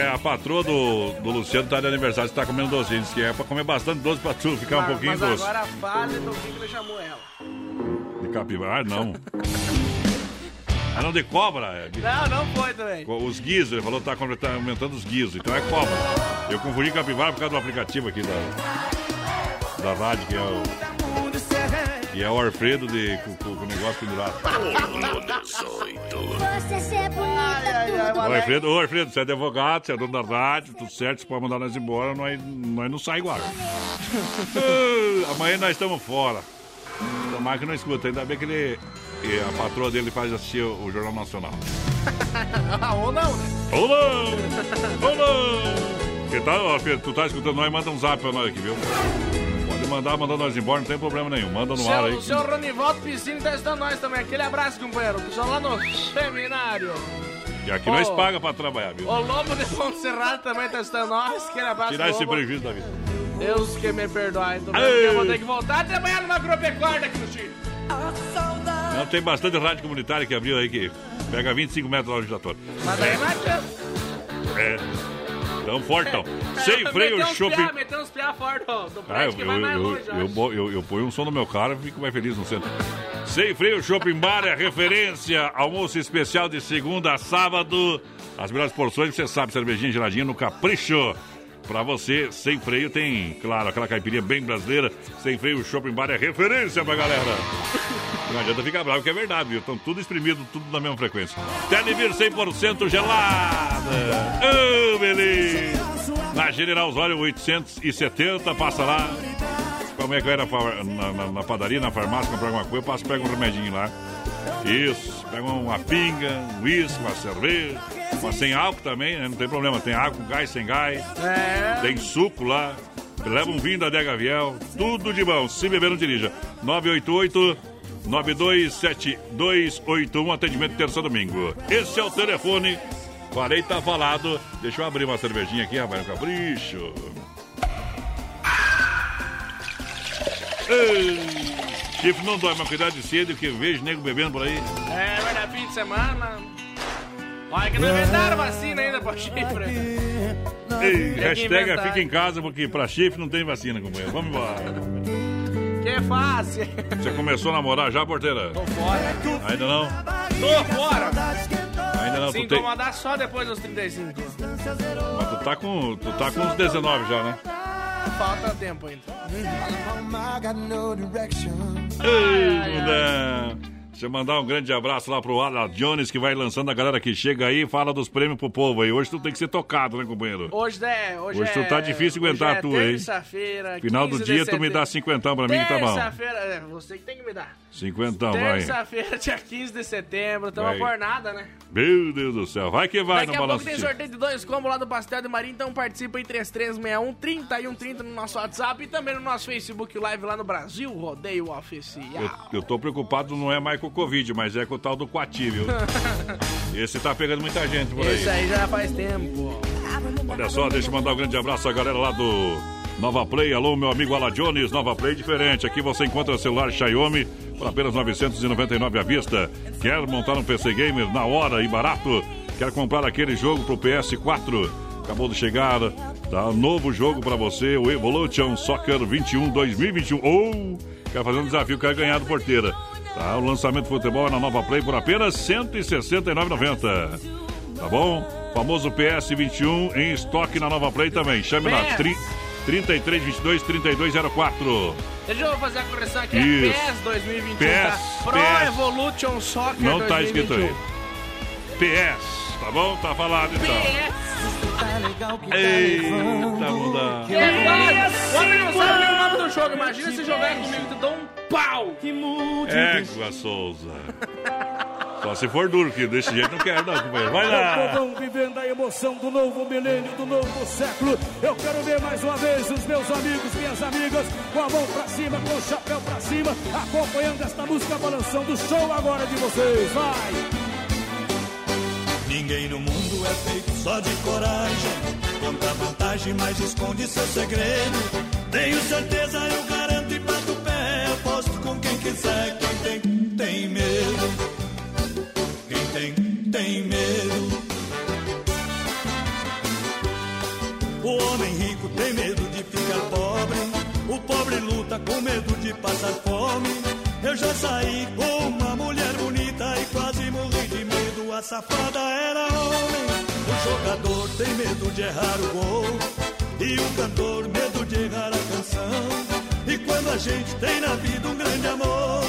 que a patroa do, do Luciano tá de aniversário, você tá comendo docinho. Diz que é pra comer bastante doce pra tu ficar um Mas- pouquinho mas doce. agora a fase do que ele chamou ela. De capivara, não. Ah, não, de cobra. é de- Não, não foi também. Os guizos, ele falou que tá, tá aumentando os guizos, então é cobra. Eu confundi capivara por causa do aplicativo aqui da. da rádio, que é o. Que é o Alfredo de, com, com- com o negócio pendurado. Você ser bonita, Ô, Alfredo, ô, Alfredo, você é advogado, você é dono da rádio, tudo certo, você pode mandar nós embora, nós, nós não sai igual. Ah, Amanhã nós estamos fora. Tomara que não escuta, ainda bem que ele. e a patroa dele faz assistir o, o Jornal Nacional. Ou não, né? Ou não! Ou não! Que tal, Alfredo? Tu tá escutando nós? Manda um zap pra nós aqui, viu? Pode mandar, mandando nós embora, não tem problema nenhum. Manda no ar aí. Seu, seu Ronivaldo Piscine tá estando nós também. Aquele abraço, companheiro. Pessoal lá no seminário. E aqui Ô. nós paga pra trabalhar, viu? O Lobo de Serrado também tá estando nós. Aquele abraço, Tirar esse prejuízo da vida. Deus que me perdoe. Então, eu vou ter que voltar a trabalhar numa agropecuária aqui no Chile. Não, tem bastante rádio comunitária que abriu aí que pega 25 metros lá no giratório. Mas daí adianta. É. Tão fortão. Sem freio, piá, Meteu uns piá do, do Ah, eu, que vai eu, mais eu, longe, eu, eu- eu ponho um som no meu carro e fico mais feliz no centro. Sem freio, Shopping Bar é referência. Almoço especial de segunda a sábado. As melhores porções, você sabe, cervejinha geladinha no capricho. Pra você, sem freio, tem, claro, aquela caipirinha bem brasileira. Sem freio, Shopping Bar é referência pra galera. Não adianta ficar bravo, que é verdade, viu? Estão tudo espremido, tudo na mesma frequência. Televir 100% gelada. Ô, beleza! Na General Osório 870, passa lá. Como é que vai na, na- na- padaria, na farmácia, comprar alguma coisa, passa, pega um remedinho lá. Isso, pega uma pinga, um uísque, uma cerveja, uma sem álcool também, né? Não tem problema, tem com gás, sem gás. É. Tem suco lá. Leva um vinho da Dega Viel. Tudo de bom. Se beber, não dirija. 988 927281 atendimento terça domingo. Esse é o telefone. Falei, tá falado. Deixa eu abrir uma cervejinha aqui, rapaz. Um capricho. Ei, Chifre não dói, mas cuidado de cedo, que eu vejo nego bebendo por aí. É, vai dar fim de semana. Olha que não inventaram vacina ainda pra chifre. Ei, hashtag fica em casa, porque pra chifre não tem vacina, companheiro. Vamos embora. Que é fácil. Você começou a namorar já, porteira? Tô fora. Ainda não? Tô fora. Ainda não, Se incomodar só depois dos 35. Mas tu tá com. Tu tá com uns 19 já, né? Falta tempo ainda. Ei, Mudão. Deixa eu mandar um grande abraço lá pro Ala Jones, que vai lançando a galera que chega aí e fala dos prêmios pro povo aí. Hoje tu tem que ser tocado, né, companheiro? Hoje é. Hoje, Hoje tu é, tá difícil aguentar hoje é tu aí. Terça-feira. Final do 15 de dia tu me dá cinquentão pra mim tá bom. Terça-feira, é, você que tem que me dar. Cinquentão, vai. Terça-feira, dia 15 de setembro. Tamo por nada, né? Meu Deus do céu. Vai que vai Daqui no a pouco balanço. tem sorteio de dois combos lá do Pastel de Maria, então participa em 3361 3130 no nosso WhatsApp e também no nosso Facebook Live lá no Brasil, Rodeio Oficial. Eu, eu tô preocupado, não é mais com o Covid, mas é com o tal do Quati, viu? Esse tá pegando muita gente por aí. Esse aí já faz tempo. Olha só, deixa eu mandar um grande abraço à galera lá do Nova Play. Alô, meu amigo Ala Jones, Nova Play diferente. Aqui você encontra celular Xiaomi por apenas 999 à vista. Quer montar um PC Gamer na hora e barato? Quer comprar aquele jogo pro PS4? Acabou de chegar, tá? Novo jogo pra você, o Evolution Soccer 21 2021. Ou quer fazer um desafio, quer ganhar do porteira. Tá? O lançamento de futebol é na Nova Play por apenas R$ 169,90. Tá bom? Famoso PS21 em estoque na Nova Play também. Chame lá. PS. Tri, 33 22 3204. Deixa eu fazer a correção aqui. Isso. É PES 2021, PES, tá? Pro PES. Evolution Soccer Não tá escrito aí. 2021. PS, tá bom? Tá falado então. Eita, muda. Que fácil. O homem não sabe nem o nome do jogo. Imagina se jogar comigo, tu dá um pau. Égua Souza. Só se for duro, que desse jeito não quero, não, companheiro. Vai O lá. povão vivendo a emoção do novo milênio, do novo século. Eu quero ver mais uma vez os meus amigos, minhas amigas, com a mão pra cima, com o chapéu pra cima, acompanhando esta música balançando o show agora de vocês. Vai! Ninguém no mundo é feito só de coragem. Conta vantagem, mas esconde seu segredo. Tenho certeza, eu garanto pé. Aposto com quem quiser. Quem tem, tem medo. Quem tem, tem medo. O homem rico tem medo de ficar pobre. O pobre luta com medo de passar fome. Eu já saí com uma mulher bonita e quase morri de medo. A safada era homem. O jogador tem medo de errar o gol. E o cantor, medo de errar a canção. Quando a gente tem na vida um grande amor,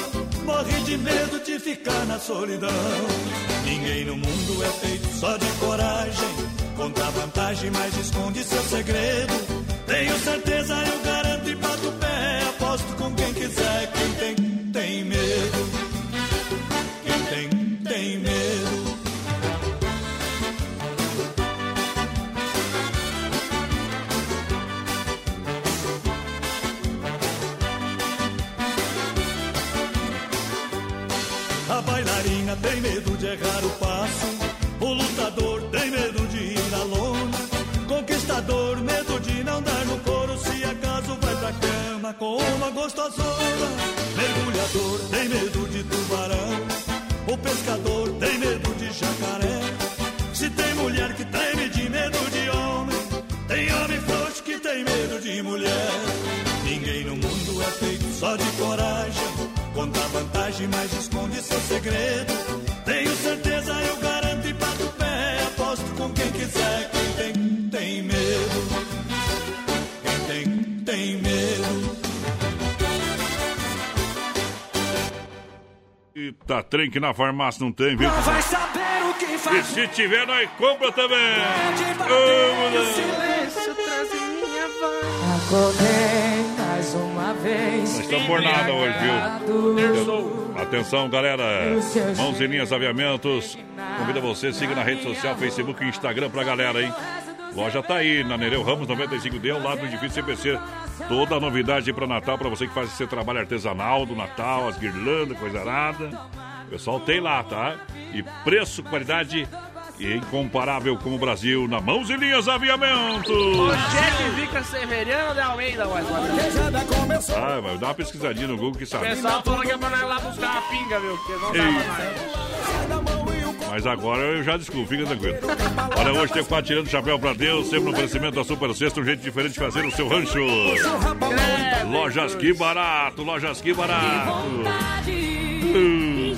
morre de medo de ficar na solidão. Ninguém no mundo é feito só de coragem, conta vantagem, mas esconde seu segredo. Tenho certeza, eu garanto e bato o pé, aposto com quem quiser, quem tem, tem errar o passo. O lutador tem medo de ir à lona. Conquistador, medo de não dar no couro. Se acaso vai pra cama com uma gostosona. Mergulhador tem medo de tubarão. O pescador tem medo de jacaré. Se tem mulher que treme de medo de homem, tem homem frouxo que tem medo de mulher. Ninguém no mundo é feito só de coragem. Conta vantagem, mas esconde seu segredo. Tenho certeza, eu garanto e bato o pé. Aposto com quem quiser, quem tem, tem medo. Quem tem, tem medo. Eita, trem que na farmácia não tem, viu? Não vai saber o que E fazer. se tiver, nós compra também. Vamos silêncio traz em minha voz. Acordei vez. Nós estamos por nada hoje, viu? Atenção, galera. Mãos em linhas aviamentos. Convida você, siga na rede social, Facebook e Instagram pra galera, hein? Loja tá aí, na Nereu Ramos 95D, ao lado do edifício CPC. Toda a novidade para Natal, para você que faz esse trabalho artesanal do Natal, as guirlandas, coisa arada. O pessoal tem lá, tá? E preço, qualidade incomparável como o Brasil, na Mãos e Linhas Aviamentos. O chefe fica Severiano de Almeida, mais. Ah, mas dá uma pesquisadinha no Google que O sabe. pessoal falou que é pra nós lá buscar uma pinga, viu? Porque não nós. Mas agora eu já desculpo, fica tranquilo. Olha, hoje tem quatro tirando o chapéu pra Deus, sempre no oferecimento da Super Sexta, um jeito diferente de fazer o seu rancho. Lojas que barato, lojas que barato. Hum.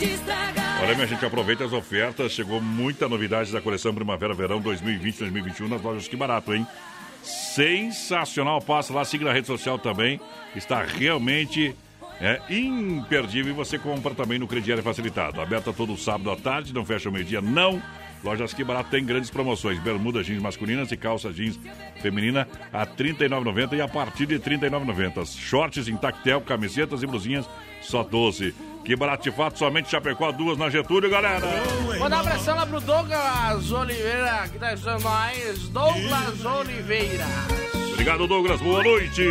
Olha, minha gente, aproveita as ofertas. Chegou muita novidade da coleção Primavera-Verão 2020-2021 nas lojas que barato, hein? Sensacional. Passa lá, siga na rede social também. Está realmente é imperdível e você compra também no crediário facilitado. Aberta todo sábado à tarde, não fecha o meio-dia, não. Lojas que barato tem grandes promoções. Bermuda jeans masculinas e calça jeans feminina a R$ 39,90 e a partir de R$ 39,90. Shorts em tactel, camisetas e blusinhas só 12. Que barato de fato, somente Chapecó, duas na Getúlio, galera. Mandar um abração lá pro Douglas Oliveira, que tá ajudando nós. Douglas Oliveira. Obrigado, Douglas. Boa noite.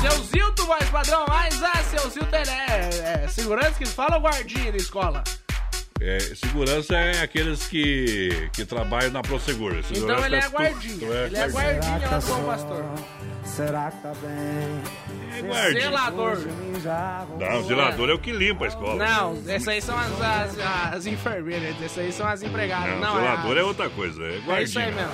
Seu Zilto, mais padrão, mas ah, seu Zilto é, é, é segurança que fala ou guardinha na escola? É, segurança é aqueles que, que trabalham na Prosegur. Então ele é tu- guardinha. tu é Ele é guardinha. guardinha lá com o pastor. Será que tá bem? É guardinha. Zelador. Não, o zelador é o que limpa a escola. Não, essas aí são as, as, as enfermeiras, essas aí são as empregadas. Não, Não, zelador é, é outra coisa. É é isso aí guardinha. mesmo.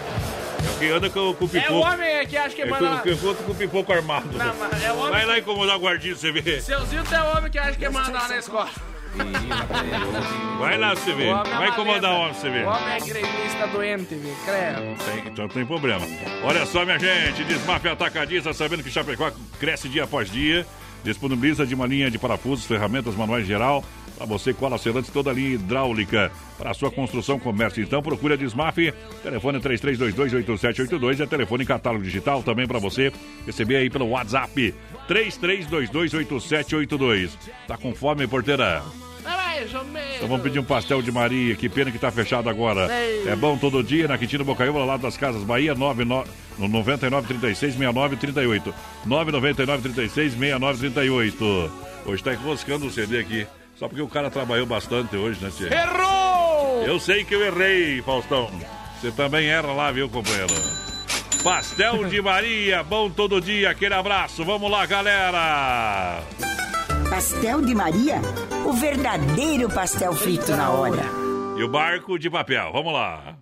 É o que anda com, com o É pipoco. o homem que acha que É manda. que, que, com o pipoco armado. Não, mas é o homem- Vai lá incomodar o guardinha pra você ver. Seu Zilto é o homem que acha que manda lá na escola. Vai lá você homem é Vai incomodar o homem você ver. O homem é gremista doente, viu? Credo. Tem, então não tem problema. Olha só, minha gente, Desmafia Atacadista, sabendo que Chapecó cresce dia após dia. Disponibiliza de uma linha de parafusos, ferramentas manuais geral, para você, cola selante, toda a linha hidráulica para sua construção, comércio. Então procure a Desmaf, telefone 33228782 e é telefone em catálogo digital também para você receber aí pelo WhatsApp 33228782. Tá com fome, porteira? Mais ou menos. Então vamos pedir um pastel de Maria, que pena que tá fechado agora. Ei. É bom todo dia na Quintino Bocaiúva, lá das Casas Bahia, 99, no 9936 6938. 99936 6938. Hoje tá enroscando o CD aqui. Só porque o cara trabalhou bastante hoje, né, Tia? Errou! Eu sei que eu errei, Faustão. Você também erra lá, viu, companheiro? Pastel de Maria, bom todo dia, aquele abraço. Vamos lá, galera! Pastel de Maria? O verdadeiro pastel frito na hora. E o barco de papel, vamos lá.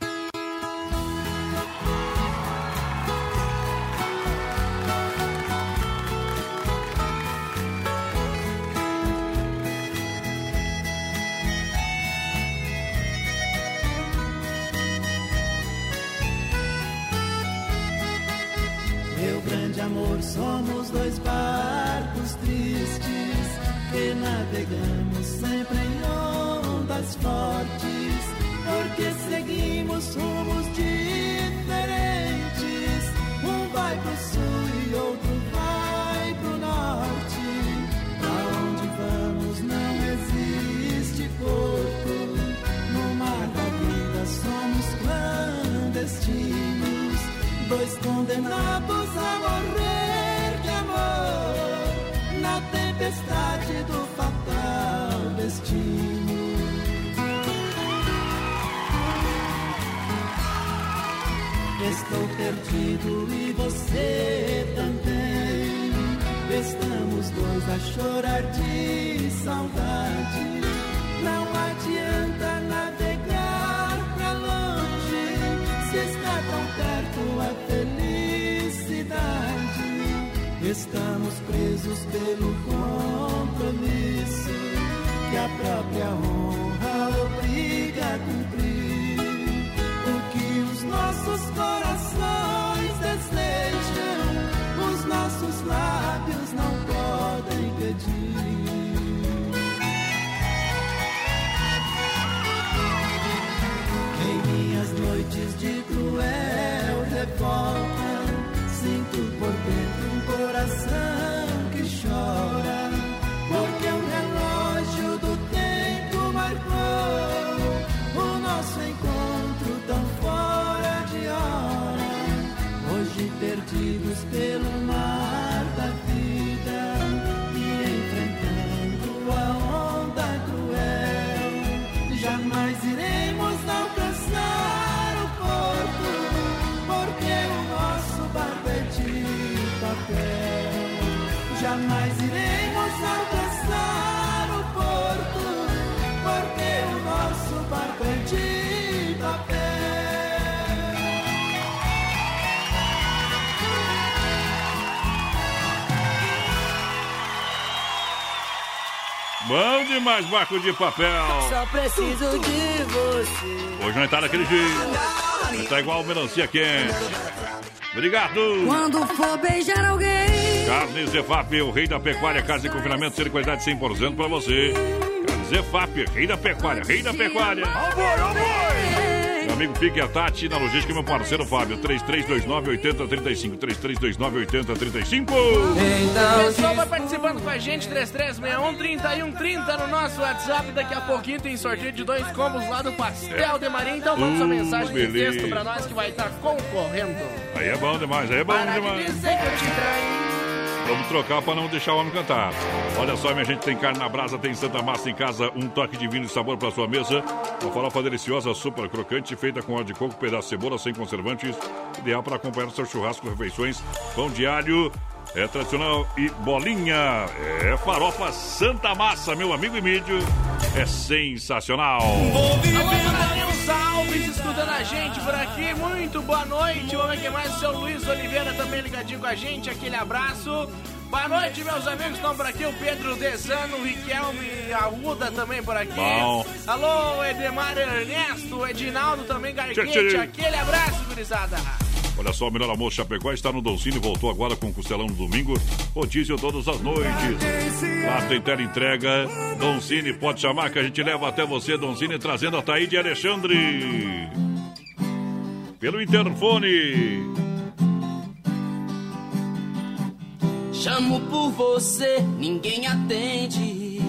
Demais, barco de papel. Só preciso de você. Hoje nós tá daquele jeito. Tá igual o melancia quente. Obrigado. Quando for beijar alguém. Carne Zefap, o rei da pecuária, casa de confinamento, ser qualidade 100% pra você. Carne Zefap, rei da pecuária, rei da pecuária. Meu amigo Pique a Tati, na logística, meu parceiro Fábio, 3329-8035, 3329-8035. O pessoal vai participando com a gente, 3361-3130 no nosso WhatsApp. Daqui a pouquinho tem sorteio de dois combos lá do Pastel de Maria. Então manda sua Uh, mensagem de beleza. texto pra nós que vai estar concorrendo. Aí é bom demais, aí é bom Para de demais. dizer que eu te traí. Vamos trocar para não deixar o homem cantar. Olha só, minha gente, tem carne na brasa, tem Santa Massa em casa, um toque de vinho e sabor para sua mesa. Uma farofa deliciosa, super crocante, feita com óleo de coco, pedaço de cebola, sem conservantes. Ideal para acompanhar o seu churrasco, refeições, pão de alho. É tradicional e bolinha. É farofa Santa Massa, meu amigo Emílio. É sensacional. Alô, Matheus Alves, escutando a gente por aqui. Muito boa noite. Vamos quem mais. O seu Luiz Oliveira também ligadinho com a gente. Aquele abraço. Boa noite, meus amigos que estão por aqui. O Pedro Desano, o Riquelme, a Uda também por aqui. Bom. Alô, Edemar Ernesto, o Edinaldo também, Garquete. Aquele abraço, gurizada. Olha só, o melhor almoço Chapecó está no Dolcine, voltou agora com costelão no domingo, rodízio todas as noites. Lá tem tela entrega, Doncini, pode chamar que a gente leva até você, Doncini, trazendo a Taíde Alexandre. Pelo interfone. Chamo por você, ninguém atende.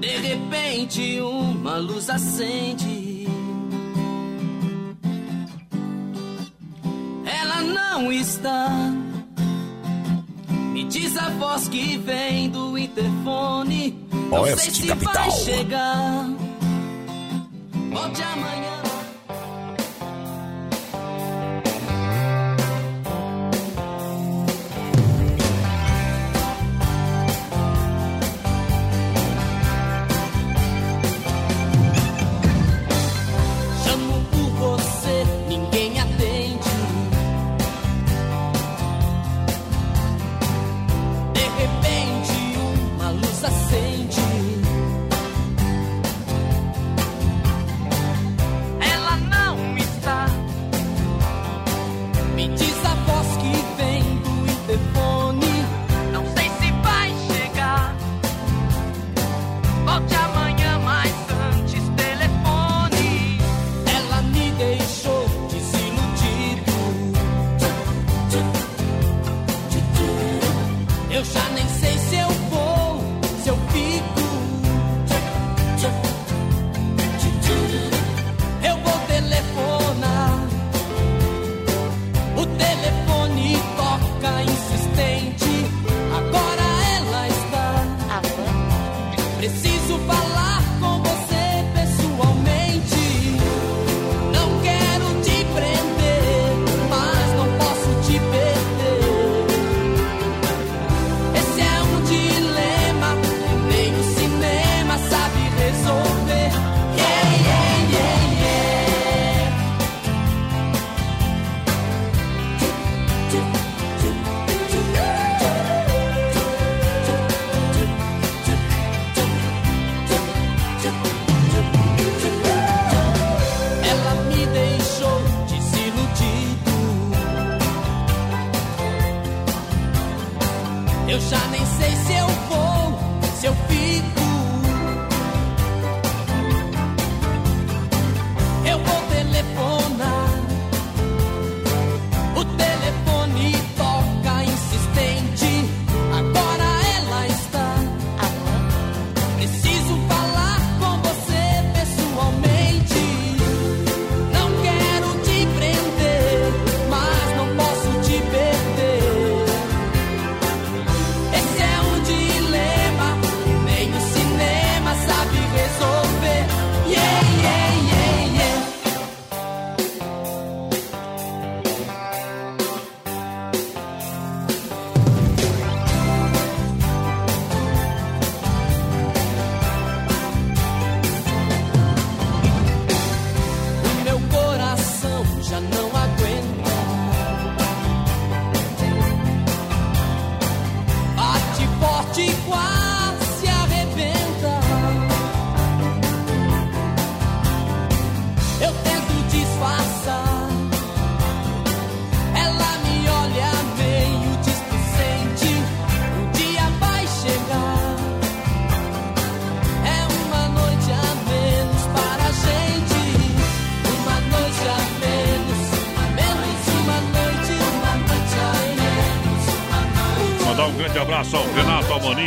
De repente, uma luz acende. Não está. Me diz a voz que vem do interfone. Não Oeste sei se Capital. vai chegar. Volte amanhã.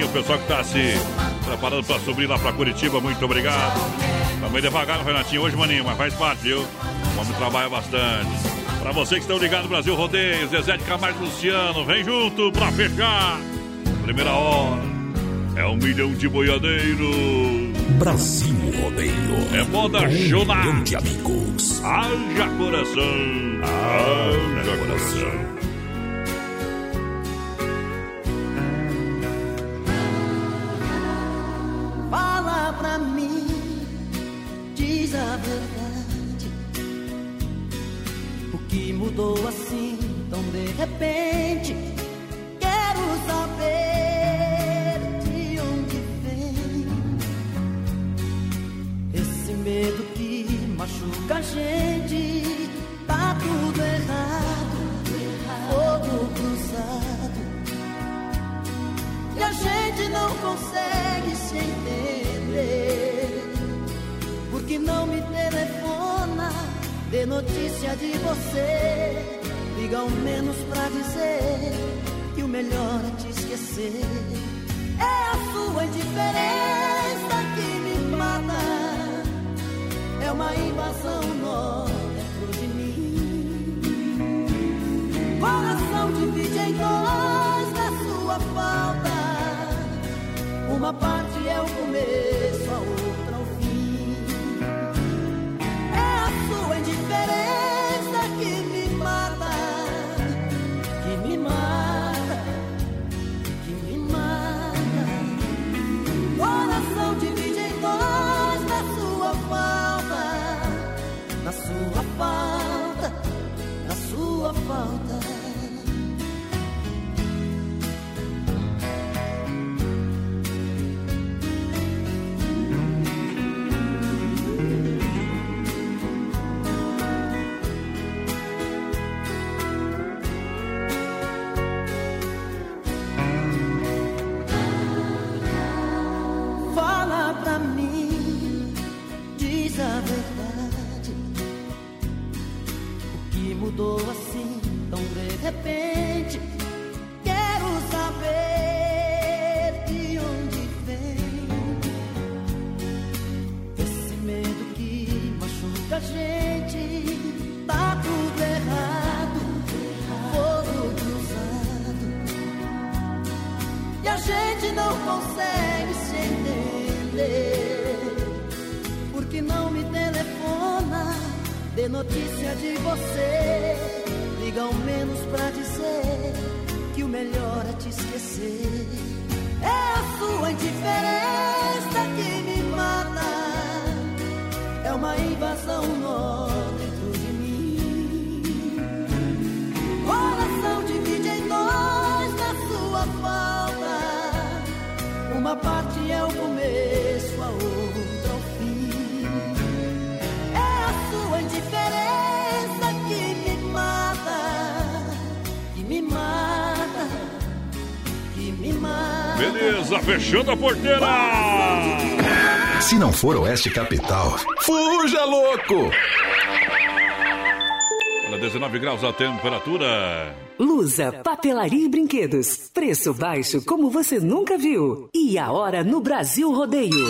O pessoal que tá se preparando para subir lá para Curitiba. Muito obrigado. Também devagar, Renatinho, hoje, Maninho, mas faz parte, viu? O homem trabalha bastante. Para vocês que estão ligados Brasil Rodeio, Zezé de Camargo Luciano, vem junto para fechar. Primeira hora. É um milhão de boiadeiros. Brasil Rodeio. É moda Um Jonas. milhão de amigos. Haja coração. Haja coração. Sua fechando a porteira. Se não for Oeste Capital, fuja louco! Olha, 19 graus a temperatura. Lusa, papelaria e brinquedos. Preço baixo como você nunca viu. E a hora no Brasil Rodeio.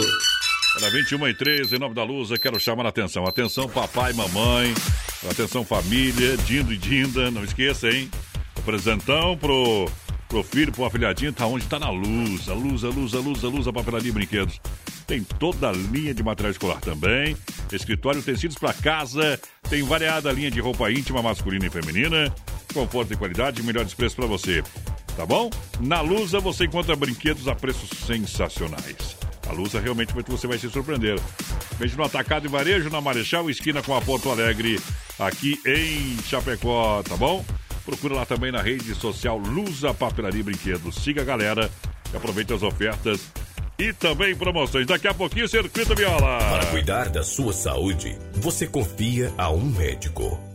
Olha, 21 e 13, em nome da Lusa, quero chamar a atenção. Atenção, papai, mamãe. Atenção, família, Dindo e Dinda. Não esqueça, hein? O presentão pro, pro filho, pro afilhadinho, tá onde? Tá na Lusa. Lusa, Lusa, Lusa, Lusa, papelaria e brinquedos. Tem toda a linha de material escolar também. Escritório, tecidos para casa. Tem variada linha de roupa íntima, masculina e feminina. Conforto e qualidade, melhores preços para você. Tá bom? Na Lusa você encontra brinquedos a preços sensacionais. A Lusa realmente você vai se surpreender. Veja no Atacado e Varejo, na Marechal, esquina com a Porto Alegre, aqui em Chapecó, tá bom? Procura lá também na rede social Lusa Papelaria Brinquedos. Siga a galera e aproveite as ofertas e também promoções. Daqui a pouquinho, Circuito Viola. Para cuidar da sua saúde, você confia a um médico.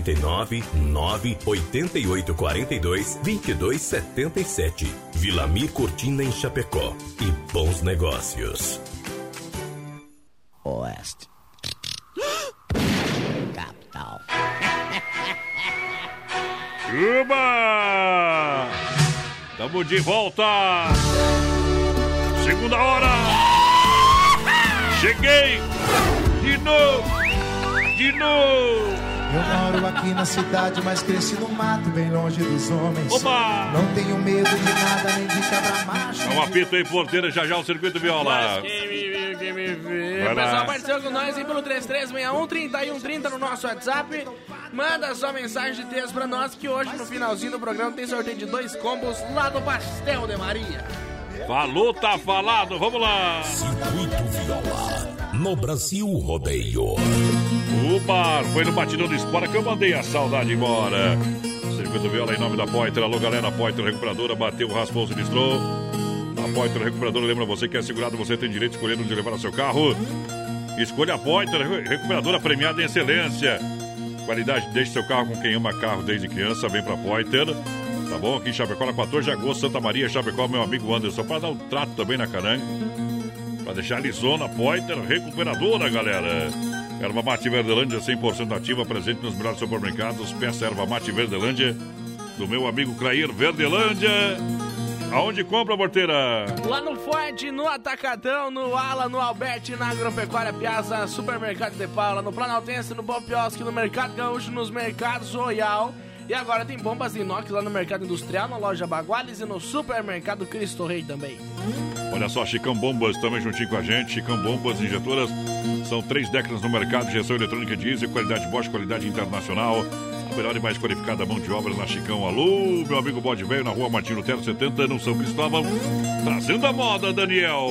49 9 88 42 22 77. Vilamir Cortina em Chapecó. E bons negócios. Oeste. Capital. Uba! Tamo de volta! Segunda hora! Cheguei! De novo! De novo! Eu moro aqui na cidade, mas cresci no mato, bem longe dos homens. Opa! Não tenho medo de nada, nem de cabra macho. É um apito aí, porteira, já já o circuito viola. Quem me viu, quem me viu. Vai O pessoal participando com nós aí pelo 3361 3130 no nosso WhatsApp. Manda sua mensagem de texto pra nós que hoje no finalzinho do programa tem sorteio de dois combos lá do Pastel de Maria. Falou, tá falado, vamos lá! Circuito Viola. No Brasil Rodeio. O bar foi no batidão do Espora que eu mandei a saudade embora. Circuito Viola em nome da Poiter. Alô, galera, Poiter Recuperadora, bateu, raspou, sinistrou. A Poiter Recuperadora lembra você que é segurado, você tem direito de escolher onde levar o seu carro. Escolha a Poiter Recuperadora premiada em excelência. Qualidade, deixe seu carro com quem ama carro desde criança, vem pra Poiter. Tá bom? Aqui em Chapecó, na 14 de agosto, Santa Maria, Chapecó, meu amigo Anderson, para dar um trato também na caranga. Pra deixar lisona, Poiter Recuperadora, galera. Erva Mate Verdelândia 100% ativa, presente nos melhores supermercados. Peça Erva Mate Verdelândia do meu amigo Clair Verdelândia. Aonde compra, porteira? Lá no Forte, no Atacadão, no Ala, no Alberti, na Agropecuária Piazza, Supermercado de Paula, no Planaltense, no Bom Quiosque, no Mercado Gaúcho, nos Mercados Royal. E agora tem bombas de inox lá no Mercado Industrial, na loja Baguales e no Supermercado Cristo Rei também. Olha só, Chicão Bombas também juntinho com a gente. Chicão Bombas Injetoras. São três décadas no mercado. Injeção eletrônica diesel, qualidade Bosch, qualidade internacional. A melhor e mais qualificada mão de obra na Chicão. Alô, meu amigo Bode Velho, na rua Martin Lutero 70, no São Cristóvão. Trazendo a moda, Daniel.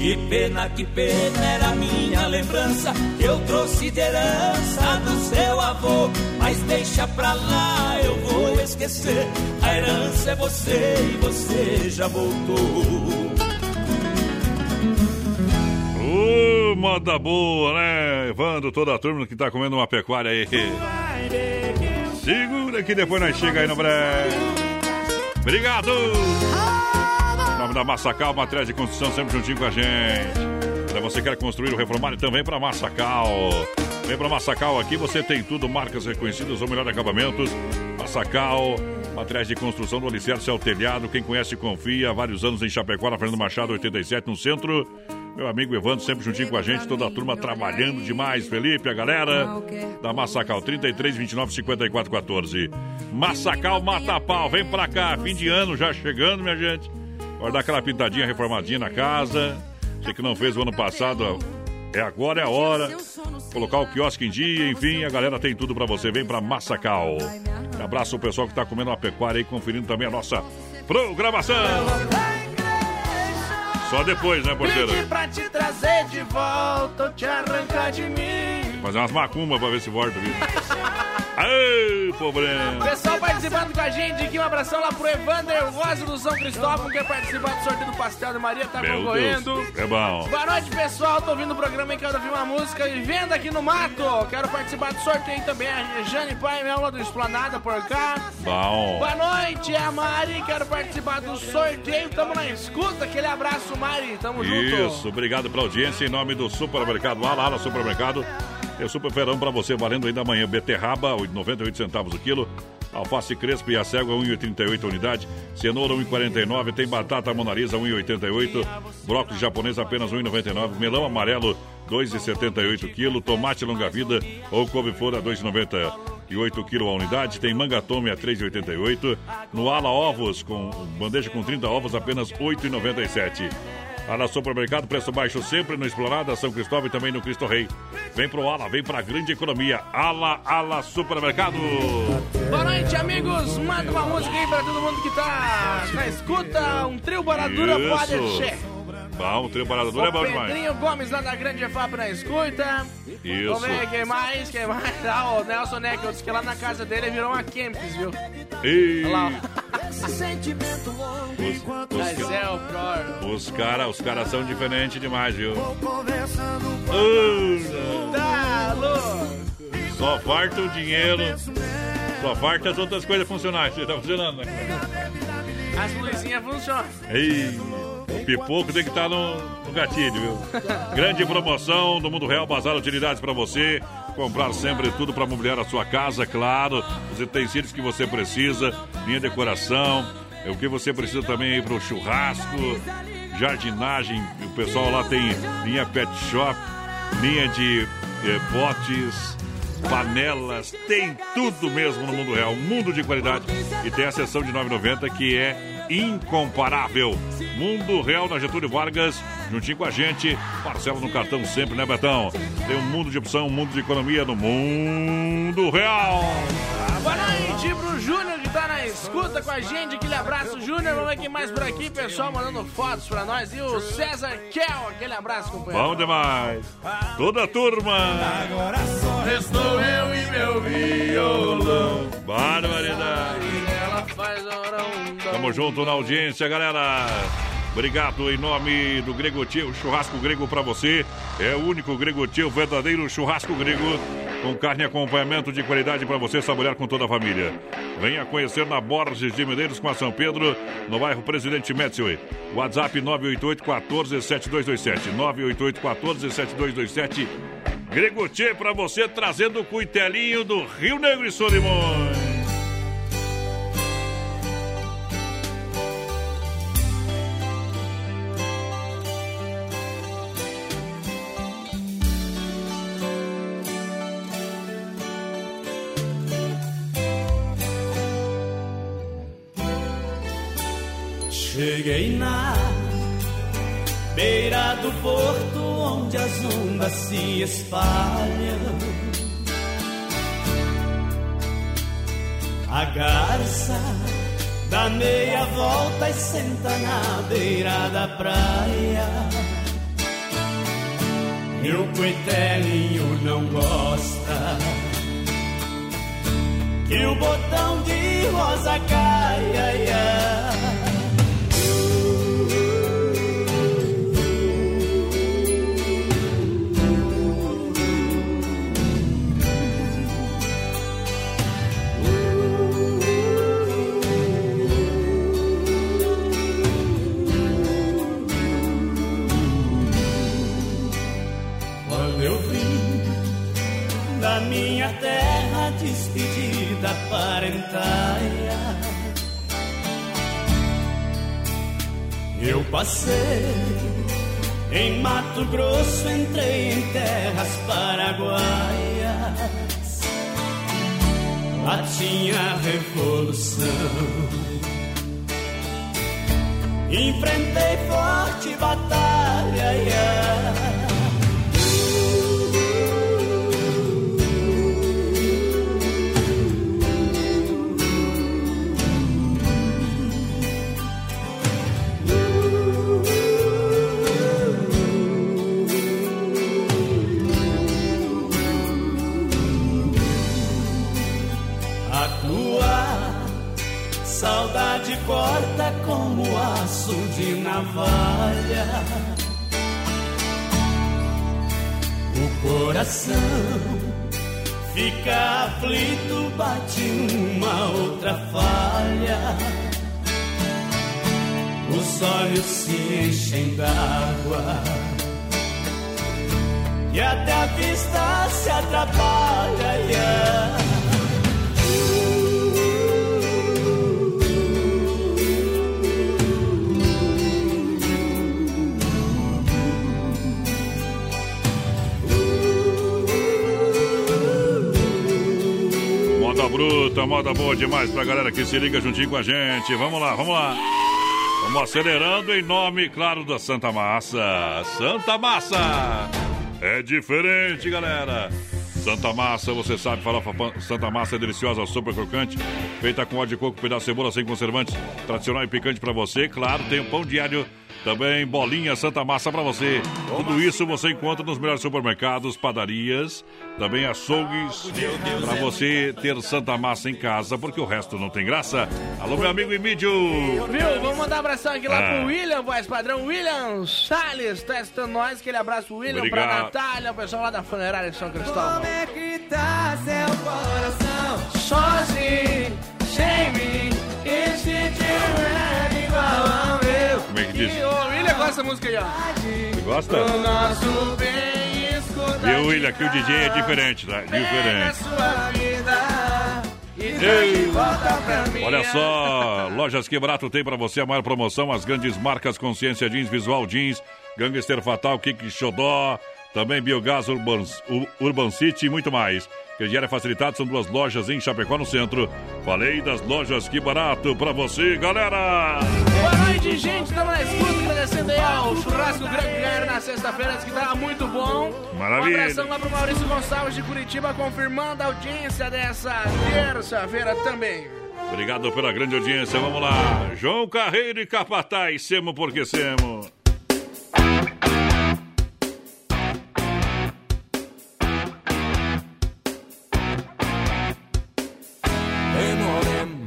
Que pena, que pena era minha lembrança que eu trouxe de herança do seu avô. Mas deixa pra lá, eu vou esquecer. A herança é você e você já voltou. Ô, moda boa, né? Evandro, toda a turma que tá comendo uma pecuária aí. Segura que depois nós chega aí no breve. Obrigado! Nome da Massacal, matriz de construção, sempre juntinho com a gente. Se você quer construir ou reformar, vem pra Massacal. Vem pra Massacal, aqui você tem tudo, marcas reconhecidas ou melhor acabamentos. Massacal, materiais de construção do alicerce ao telhado. Quem conhece, confia. Vários anos em Chapecó, na Fernando Machado, 87, no centro. Meu amigo Evandro sempre juntinho com a gente, toda a turma trabalhando demais. Felipe, a galera da Massacal, 33, 29, 54, 14. Massacal Mata Pau, vem pra cá, fim de ano já chegando, minha gente. Bora dar aquela pintadinha, reformadinha na casa. Você que não fez o ano passado, é agora, é a hora. Colocar o quiosque em dia, enfim, a galera tem tudo pra você. Vem pra Massacal. Abraço o pessoal que tá comendo uma pecuária e conferindo também a nossa programação. Só depois, né, porteiro? Fazer umas macumbas pra ver se volta, viu? Ei, problema. Pessoal participando com a gente aqui, um abração lá pro Evander Rosa do São Cristóvão, quer participar do sorteio do Pastel de Maria, tá Meu concorrendo. Deus, é bom. Boa noite, pessoal. Tô ouvindo o programa e quero ouvir uma música e venda aqui no mato. Quero participar do sorteio também. A Jane Pai, minha aula do Esplanada por cá. Bom. Boa noite, é a Mari. Quero participar do sorteio. Tamo na escuta. Aquele abraço, Mari. Tamo junto. Isso, obrigado pela audiência. Em nome do Supermercado Ala, Ala Supermercado. É super ferão pra você, valendo ainda amanhã. Beterraba, 98 centavos o quilo. Alface crespa e a cégua, 1,38 a unidade. Cenoura, 1,49. Tem batata monalisa, 1,88. Brócolis japonês, apenas 1,99. Melão amarelo, 2,78 quilo. Tomate longa-vida ou couve-flor, a 2,98 quilo a unidade. Tem manga tome a 3,88. No Ala Ovos, com bandeja com 30 ovos, apenas 8,97. Ala Supermercado, preço baixo sempre no Explorada, São Cristóvão e também no Cristo Rei. Vem pro Ala, vem pra grande economia. Ala, Ala Supermercado. Boa noite, amigos. Manda uma música aí pra todo mundo que tá na escuta. Um trio Baradura Isso. pode encher. Bom, o trio é bom demais. Pedrinho Gomes lá da Grande EFAP na escuta. Isso. Vamos ver quem mais, quem mais. Ah, o Nelson Neckel disse que lá na casa dele virou uma Kempis, viu? E... Olha lá, Esse sentimento longo enquanto ó. Mas é o pior. Os caras os cara são diferentes demais, viu? conversando Uh, Tá louco. só falta o dinheiro. Só falta as outras coisas funcionarem. Você tá funcionando, né? As luzinhas funcionam. Ei, o pipoco tem que estar no, no gatilho, viu? Grande promoção do Mundo Real, Bazar Utilidades para você. Comprar sempre tudo para mobiliar a sua casa, claro. Os utensílios que você precisa, linha decoração. É o que você precisa também para o churrasco, jardinagem. O pessoal lá tem linha pet shop, linha de eh, potes, panelas, tem tudo mesmo no Mundo Real. Mundo de qualidade. E tem a seção de 9,90 que é incomparável. Mundo Real na Getúlio Vargas, juntinho com a gente. Parcela no cartão sempre, né, Betão? Tem um mundo de opção, um mundo de economia no Mundo Real. Boa noite pro Júnior que tá na escuta com a gente. Aquele abraço, Júnior. Vamos ver quem mais por aqui. Pessoal mandando fotos pra nós. E o César Kel. Aquele abraço, companheiro. Bom demais. Toda a turma. Agora só restou eu e meu violão. Barbaridade. Tamo junto na audiência, galera. Obrigado em nome do Grego Tio, churrasco grego pra você. É o único Grego Tio, verdadeiro churrasco grego, com carne e acompanhamento de qualidade pra você saborear com toda a família. Venha conhecer na Borges de Medeiros com a São Pedro, no bairro Presidente Metzel. WhatsApp 988 14 7227. 988 14 7227. Grego Tio pra você trazendo o cuitelinho do Rio Negro e Solimões. Cheguei na beira do porto onde as ondas se espalham. A garça dá meia volta e senta na beira da praia. Meu coitelinho não gosta que o botão de moda boa demais pra galera que se liga juntinho com a gente. Vamos lá, vamos lá. Vamos acelerando em nome, claro, da Santa Massa. Santa Massa! É diferente, galera. Santa Massa, você sabe, pan- Santa Massa é deliciosa, super crocante, feita com óleo de coco, pedaço de cebola sem conservantes, tradicional e picante pra você. Claro, tem o pão diário, também bolinha Santa Massa pra você. Tudo isso você encontra nos melhores supermercados, padarias, também açougues, pra você ter Santa Massa em casa, porque o resto não tem graça. Alô, meu amigo Emílio! Viu? Vamos mandar um abração aqui lá Ah. pro William, voz padrão. William Salles, tá testando nós. Aquele abraço, William, pra Obrigado. Natália, o pessoal lá da funerária de São Cristóvão. é que tá seu coração? Sozinho, sem mim, e se tiver diz? O William gosta dessa música aí, ó. Você gosta? O nosso bem. Viu, William? Aqui o DJ é diferente, tá? Diferente. sua vida e Ei. Olha só, Lojas Que Barato tem pra você a maior promoção, as grandes marcas Consciência Jeans, Visual Jeans, Gangster Fatal, Kik Xodó, também Biogás Urban, Urban City e muito mais. Crediário facilitado, são duas lojas em Chapecó, no centro. Falei das lojas Que Barato pra você, galera! Boa noite, gente. Estamos na escuta, agradecendo aí ao churrasco grande na sexta-feira, que tava muito bom. Maravilha. Um abração lá pro Maurício Gonçalves de Curitiba, confirmando a audiência dessa terça-feira também. Obrigado pela grande audiência, vamos lá. João Carreiro e Capataz, Semo porque Semo.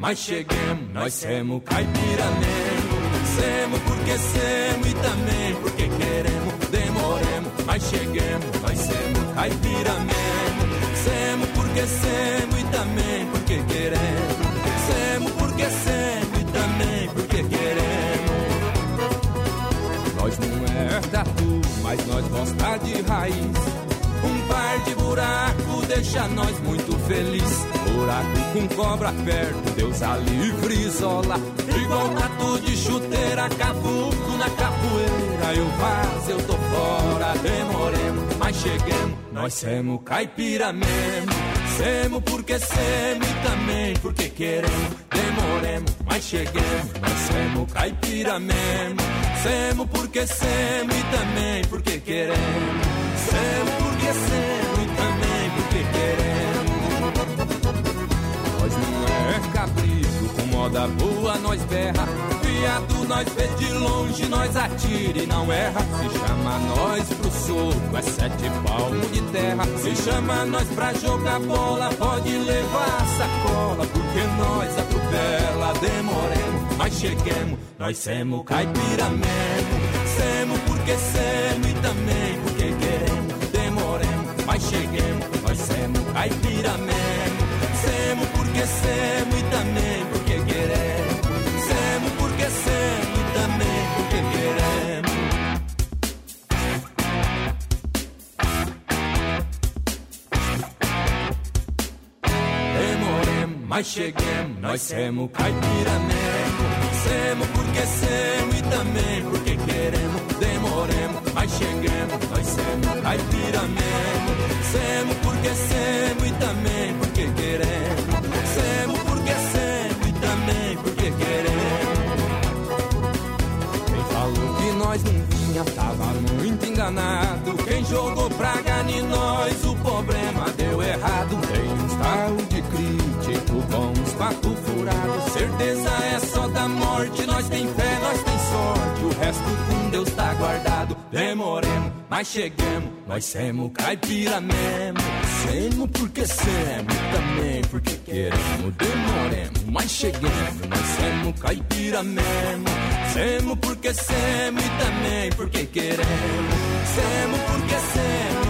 Mas cheguemos, nós semos caipira mesmo. Semos porque semos e também porque queremos. Demoremos, mas cheguemos, nós semos caipira mesmo. Semos porque semos e também porque queremos. Semos porque semos e também porque queremos. Nós não é tatu, mas nós gosta de raiz. Um par de buraco deixa nós muito feliz. Buraco com cobra perto, Deus a livre isola. Igual tatu de chuteira, cavuco na capoeira. Eu vazo, eu tô fora, demoremos, mas cheguemos. Nós semos caipira mesmo. Semos porque semos e também porque queremos. Demoremos, mas cheguemos. Nós semos caipira mesmo. Semos porque semos e também porque queremos. Semos porque semos e também porque queremos. Nós nós não é cabrito, com moda boa nós berra. Viado nós vê de longe, nós atira e não erra. Se chama nós pro soco, é sete palmos de terra. Se chama nós pra jogar bola, pode levar a sacola, porque nós atropela, demoremos, mas cheguemos. Nós semos caipira mesmo, semos porque semos e também porque mas cheguemos, nós semos caipira mesmo. Semos porque semos e também porque queremos. Semos porque semos e também porque queremos. Mas cheguemos, nós semos caipira mesmo. Semos porque semos e também porque queremos. Demoremos, mas cheguemos, nós semos caipira mesmo. Semos porque semos e também porque queremos. Semos porque semos e também porque queremos. Quem falou que nós não vinha tava muito enganado. Quem jogou praga em nós, o problema deu errado. Tem uns tal de crítico com uns papo furado. Certeza é só da morte, nós tem fé, nós tem sorte. O resto com Deus tá guardado. Demoremos, mas cheguemos, nós semos caipira mesmo. Semos porque semos, também porque queremos. Demoremos, mas cheguemos, nós semos caipira mesmo. Semos porque semos e também porque queremos. Semos porque semos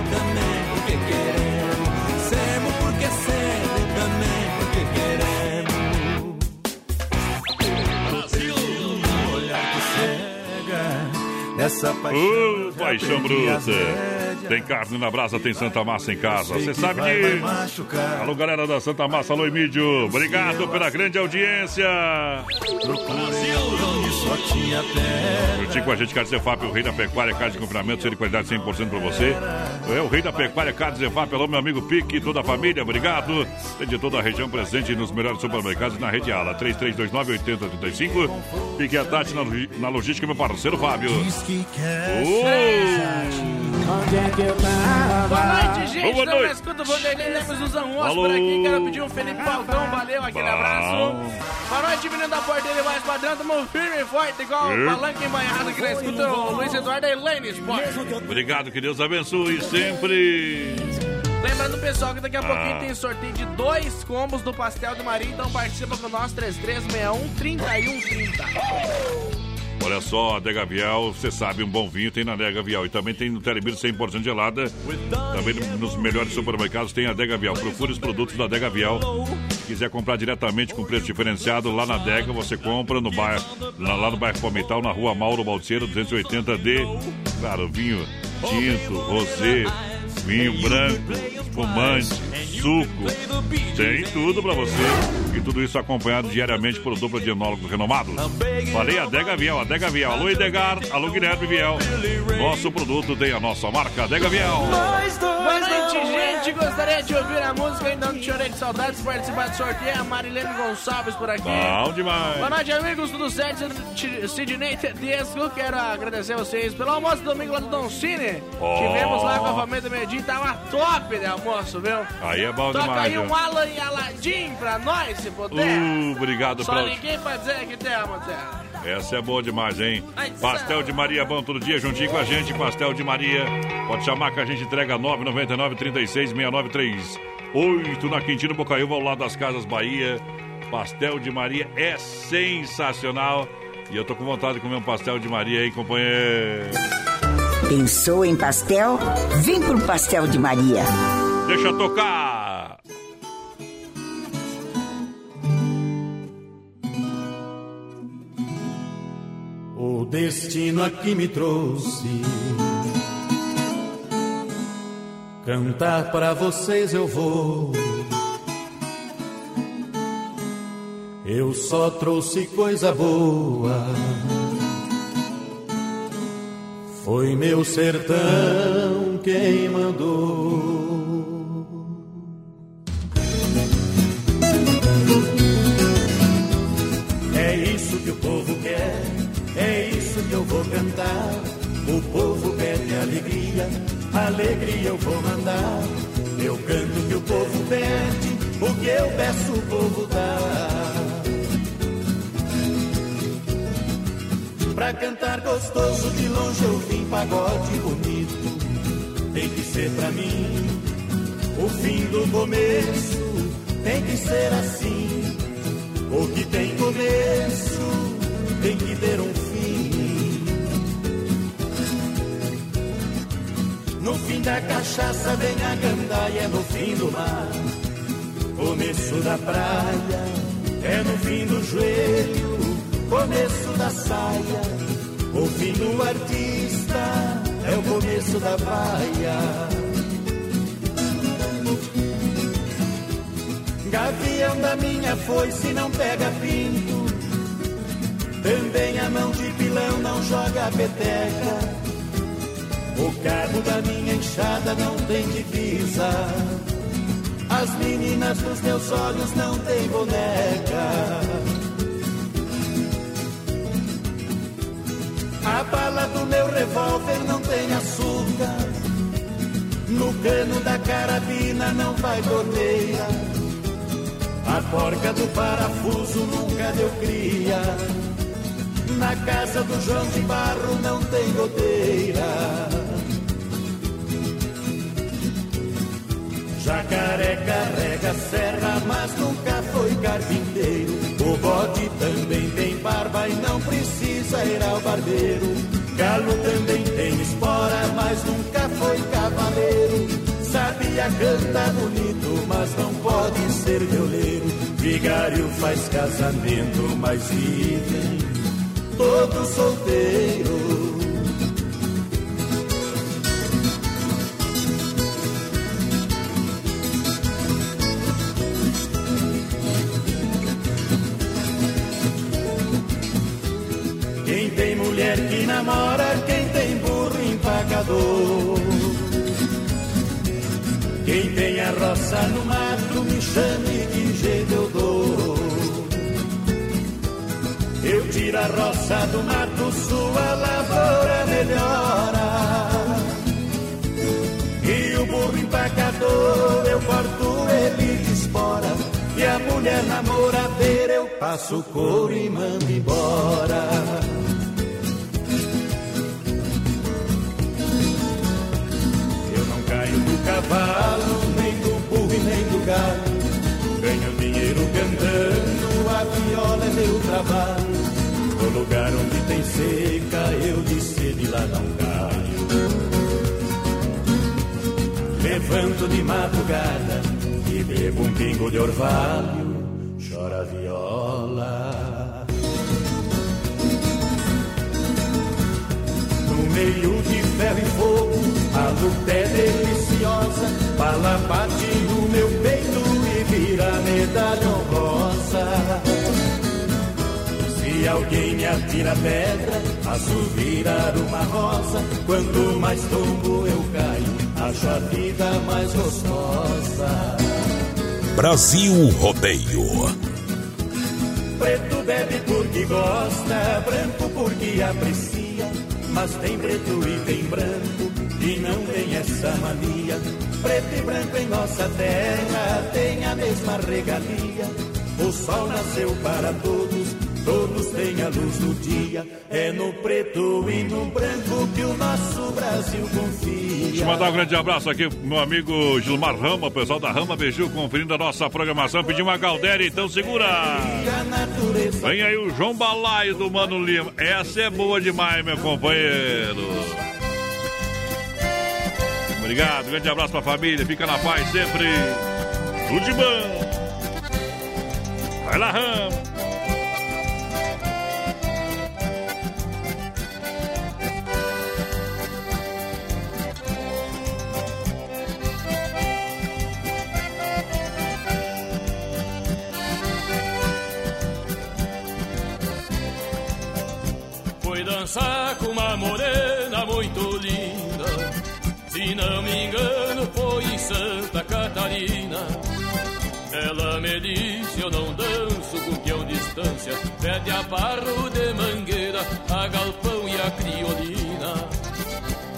nessa paixão. Paixão bruta. Tem carne na brasa, tem Santa Massa em casa. Você sabe disso. Alô, galera da Santa Massa, alô, Emílio. Obrigado pela grande audiência. Só tinha terra. Curtir com a gente, Carne Zefap, o rei da pecuária, carne de confinamento, ser de qualidade 100% para você. É o rei da pecuária, Carne Zefap, alô, meu amigo Pique, toda a família, obrigado. Tem de toda a região presente nos melhores supermercados e na rede Ala, 3329-8035. Pique a Tati na, na logística, meu parceiro Fábio. Onde é que eu tava? Boa noite, gente. Boa noite. Escuta o Vanderlei Lemos dos Anjos Alô. por aqui. Quero pedir um Felipe Falcão. Valeu, aquele Bom. abraço. Boa noite, menino da porteira mais padrão. Tamo firme e forte, igual o palanque embanhado que nós escuta o Luiz Eduardo e Elaine Sport. Obrigado, que Deus abençoe sempre. Lembrando, pessoal, que daqui a Ah. pouquinho tem sorteio de dois combos do Pastel de Maria. Então participa com nós, 3361 3130. Olha só, Adega Vial, você sabe, um bom vinho tem na Adega Vial. E também tem no Telebir 100% gelada. Também nos melhores supermercados tem a Adega Vial. Procure os produtos da Adega Vial. Se quiser comprar diretamente com preço diferenciado, lá na Adega você compra no bairro, lá, no bairro Palmital, na rua Mauro Balseiro, 280D. Claro, vinho tinto, rosé, vinho branco, espumante, suco. Tem tudo pra você. E tudo isso acompanhado diariamente por dupla de enólogos renomados. Falei Adega Viel, Adega Viel. Alô, Edgar. Alô, Guilherme Viel. Nosso produto tem a nossa marca Adega Viel. Boa noite, gente. Gostaria de ouvir a música Ainda Não Te Chorei de Saudades. Participar do sorteio é a Marilene Gonçalves por aqui. Bom demais. Boa noite, amigos. Tudo certo? Sid- Sidney Tedesco. Quero agradecer vocês pelo almoço domingo lá do Don Cine. Tivemos lá com a família do Medinho. Tava top de almoço, viu? Aí é bom Toca demais. aí um viu? Alan e Aladim pra nós, se puder. Uh, obrigado Só pela- liguei pra dizer que temos, Zé. Essa é boa demais, hein? Pastel de Maria bom todo dia juntinho com a gente. Pastel de Maria. Pode chamar que a gente entrega 999 36 693 8 na Quintino Bocaiúva, ao lado das Casas Bahia. Pastel de Maria é sensacional. E eu tô com vontade de comer um pastel de Maria aí, companheiro. Pensou em pastel? Vem pro Pastel de Maria. Deixa eu tocar. O destino aqui me trouxe. Cantar para vocês eu vou. Eu só trouxe coisa boa. Foi meu sertão quem mandou. É isso que o povo quer, é isso que eu vou cantar. O povo pede alegria, alegria eu vou mandar. Eu canto o que o povo pede, o que eu peço o povo dá. Pra cantar gostoso de longe eu vim pagode bonito. Tem que ser pra mim o fim do começo. Tem que ser assim. O que tem começo tem que ter um fim. No fim da cachaça vem a gandaia, é no fim do mar. Começo da praia é no fim do joelho, começo da saia. O fim do artista é o começo da vaia. Gavião da minha foice não pega pinto. Também a mão de pilão não joga peteca. O cabo da minha enxada não tem divisa. As meninas dos meus olhos não têm boneca. Do meu revólver não tem açúcar. No cano da carabina não vai goteira. A porca do parafuso nunca deu cria. Na casa do João de Barro não tem goteira. Jacaré carrega serra, mas nunca foi carpinteiro. O bode também tem barba e não precisa ir ao barbeiro. Galo também tem espora, mas nunca foi cavaleiro. Sabia cantar bonito, mas não pode ser violeiro. Vigário faz casamento, mas vivem todos solteiros. Namora, quem tem burro empagador. Quem tem a roça no mato, me chame que jeito eu dou. Eu tiro a roça do mato, sua lavoura melhora. E o burro empacador, eu corto ele de espora. E a mulher namoradeira, eu passo couro e mando embora. Cavalo, nem do burro e nem do galo. Ganho dinheiro cantando, a viola é meu trabalho. No lugar onde tem seca, eu de sede lá não caio. Levanto de madrugada e bebo um pingo de orvalho, chora a viola. No meio de ferro e fogo, a luta é deliciosa. Bala bate no meu peito e vira medalha honrosa. Se alguém me atira pedra, faço virar uma rosa. Quanto mais tombo eu caio, acho a vida mais gostosa. Brasil Rodeio. Preto bebe porque gosta, branco porque aprecia. Mas tem preto e tem branco, e não tem essa mania. Preto e branco em nossa terra tem a mesma regalia. O sol nasceu para todos, todos têm a luz do dia. É no preto e no branco que o nosso Brasil confia. Deixa eu mandar um grande abraço aqui pro meu amigo Gilmar Rama, o pessoal da Rama Beiju conferindo a nossa programação. Pediu uma Galdéria, então segura. Vem aí o João Balaio do Mano Lima. Essa é boa demais, meu companheiro. Obrigado, grande abraço pra família. Fica na paz sempre. Tudo de bom. Vai lá, Rama. Dançar com uma morena muito linda. Se não me engano, foi em Santa Catarina. Ela me disse: Eu não danço com peão distância. Pede a barro de mangueira, a galpão e a criolina.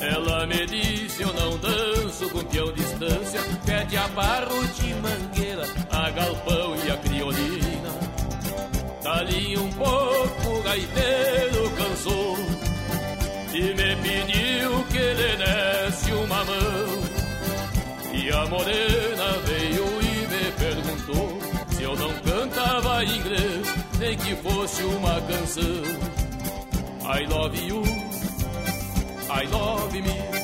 Ela me disse: Eu não danço com peão distância. Pede a barro de mangueira, a galpão e a criolina. Dali um pouco gaiteiro e me pediu que lhe desse uma mão. E a morena veio e me perguntou se eu não cantava inglês, nem que fosse uma canção. I love you, I love me.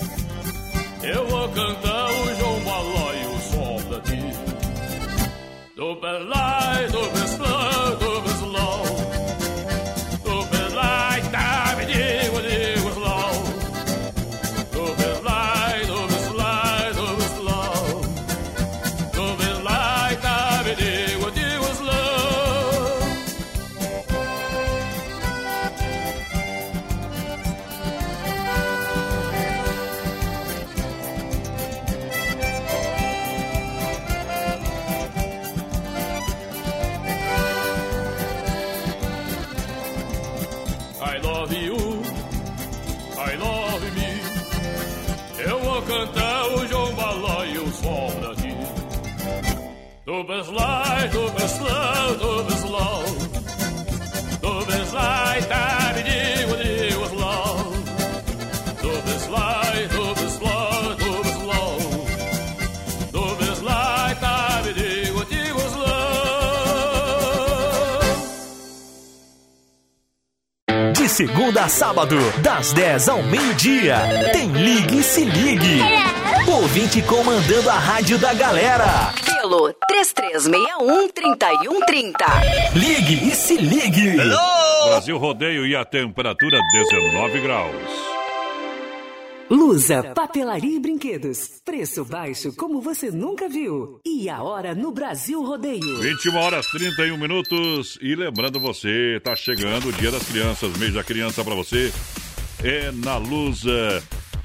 Eu vou cantar o João Balóio só pra ti. Do belai, segunda a sábado, das 10 ao meio-dia, tem Ligue e Se Ligue. Ouvinte comandando a rádio da galera. Pelo 3361-3130. Ligue e Se Ligue. Brasil Rodeio e a temperatura 19 graus. Lusa, papelaria e brinquedos. Preço baixo como você nunca viu. E a hora no Brasil Rodeio. 21 horas 31 minutos. E lembrando você, tá chegando o Dia das Crianças, mês da criança pra você. É na Lusa.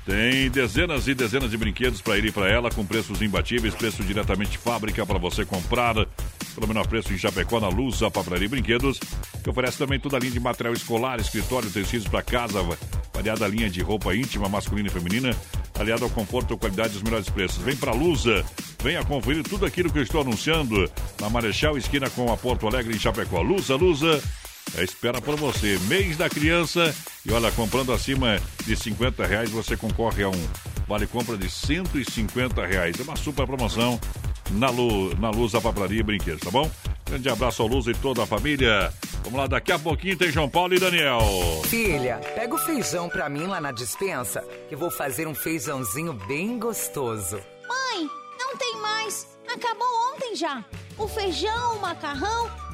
Tem dezenas e dezenas de brinquedos para ele e para ela, com preços imbatíveis, preço diretamente de fábrica para você comprar. Pelo menor preço em Chapecó, na Lusa, Papelaria e Brinquedos, que oferece também toda a linha de material escolar, escritório, tecidos para casa, variada linha de roupa íntima, masculina e feminina, aliado ao conforto e qualidade dos melhores preços. Vem para Lusa, venha conferir tudo aquilo que eu estou anunciando na Marechal, esquina com a Porto Alegre, em Chapecó. Lusa, Lusa, espera por você. Mês da criança. E olha, comprando acima de 50 reais, você concorre a um vale compra de 150 reais. É uma super promoção na, Lu, na Luz da Papelaria e Brinquedos, tá bom? Grande abraço ao Luz e toda a família. Vamos lá, daqui a pouquinho tem João Paulo e Daniel. Filha, pega o feijão pra mim lá na dispensa, que eu vou fazer um feijãozinho bem gostoso. Mãe, não tem mais. Acabou ontem já. O feijão, o macarrão,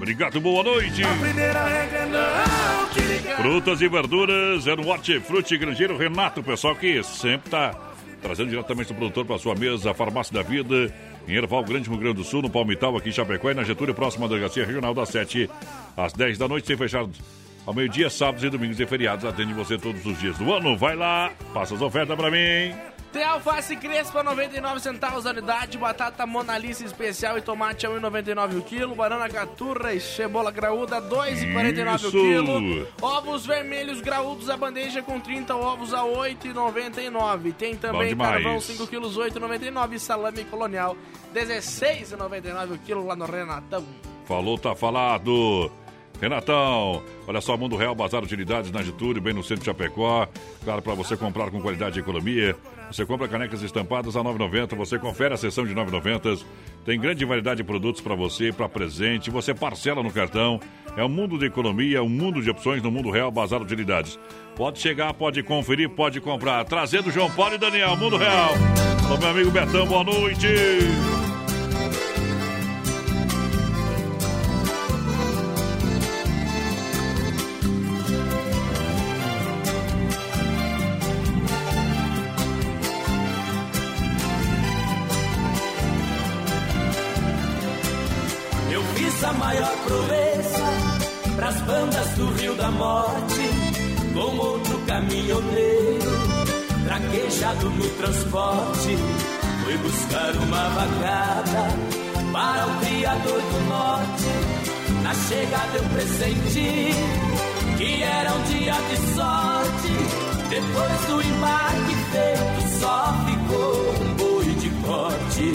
Obrigado, boa noite. Primeira regra não te ligar. Frutas e verduras é no Hortifruti Grangeiro Renato, pessoal que sempre tá trazendo diretamente do produtor para sua mesa, a Farmácia da Vida, em Erval Grande, Rio Grande do Sul, no Palmital, aqui em Chapecó e na Getúlio, próxima da Delegacia Regional das 7 às 10 da noite, sem fechar ao meio-dia, sábados e domingos e feriados. Atende você todos os dias do ano. Vai lá, passa as ofertas para mim. Tem alface crespa 99 centavos a unidade, batata monalisa especial e tomate a 1,99 o quilo, banana caturra e cebola graúda 2,49 o quilo, ovos vermelhos graúdos a bandeja com 30 ovos a 8,99. Tem também carvão 5 quilos 8,99 e salame colonial 16,99 o quilo lá no Renatão. Falou, tá falado. Renatão, olha só, Mundo Real Bazar Utilidades na Getúlio, bem no centro de Chapecó. Claro, para você comprar com qualidade e economia. Você compra canecas estampadas a 9,90. Você confere a seção de 9,90. Tem grande variedade de produtos para você, para presente. Você parcela no cartão. É um mundo de economia, um mundo de opções no Mundo Real Bazar Utilidades. Pode chegar, pode conferir, pode comprar. Trazendo João Paulo e Daniel, Mundo Real. Alô, meu amigo Betão, boa noite. Do embarque feito, só ficou um boi de corte.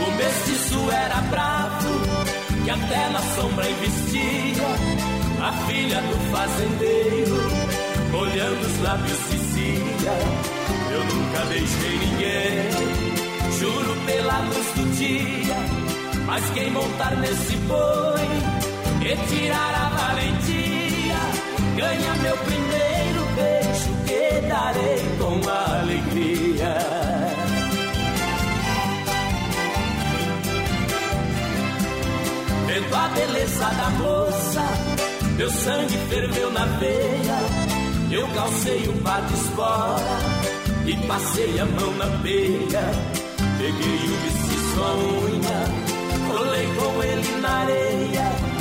O mestiço era bravo, que até na sombra investia. A filha do fazendeiro, olhando os lábios, dizia: Eu nunca deixei ninguém, juro pela luz do dia. Mas quem montar nesse boi e tirar a valentia, ganha meu primeiro beijo que darei com alegria. Vendo a beleza da moça, meu sangue ferveu na veia. Eu calcei par de espora e passei a mão na peia. Peguei o mestiço à unha, rolei com ele na areia.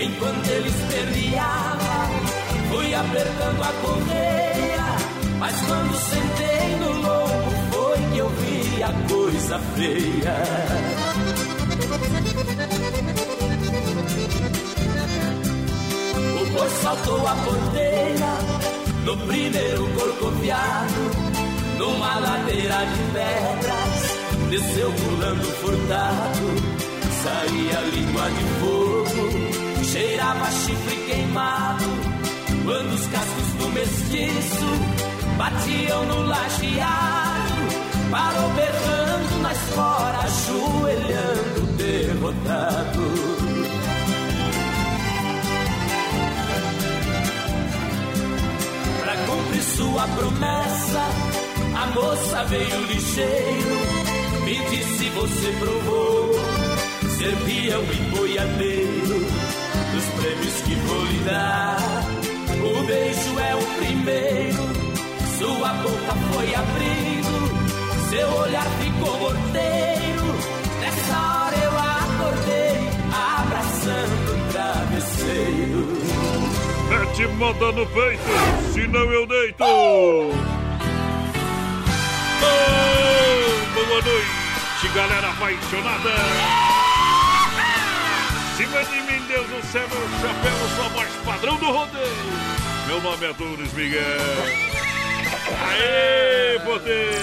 Enquanto ele esperneava, fui apertando a correia. Mas quando sentei no lombo, foi que eu vi a coisa feia. O boi saltou a porteira no primeiro corcoviado, numa ladeira de pedras, desceu pulando furtado, saía língua de fogo, cheirava chifre queimado, quando os cascos do mestiço batiam no lajeado, parou berrando na espora, ajoelhando derrotado. Pra cumprir sua promessa, a moça veio ligeiro, me disse você provou ser peão e boiadeiro dos prêmios que vou lhe dar. O beijo é o primeiro, sua boca foi abrindo, seu olhar ficou morteiro. Nessa hora eu acordei, abraçando o travesseiro. Mete moda no peito, senão eu deito. Oh, boa noite, galera apaixonada. Cima de mim, Deus do céu, meu chapéu, sou a voz padrão do rodeio. Meu nome é Doris Miguel. Aê, poder!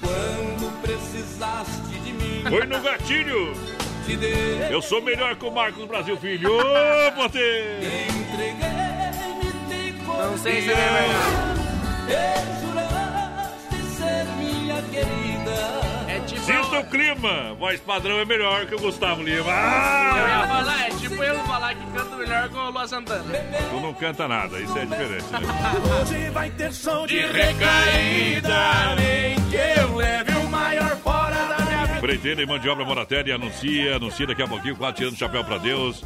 Quando precisaste de mim. Foi no gatilho. Te. Eu sou melhor que o Marcos Brasil Filho. Ô, poder! Entreguei-me de Não sei se é verdade. Juraste ser minha querida. Sinta o clima. Voz padrão é melhor que o Gustavo Lima. Eu ia Ah! falar, é tipo eu falar que canta melhor que o Lua Santana. Tu não canta nada, isso é diferente, né? Hoje vai ter som de De recaída, nem que eu leve o maior fora da minha vida. Preiteira e mão de obra Moratéria anuncia, anuncia daqui a pouquinho, quatro tirando o chapéu pra Deus.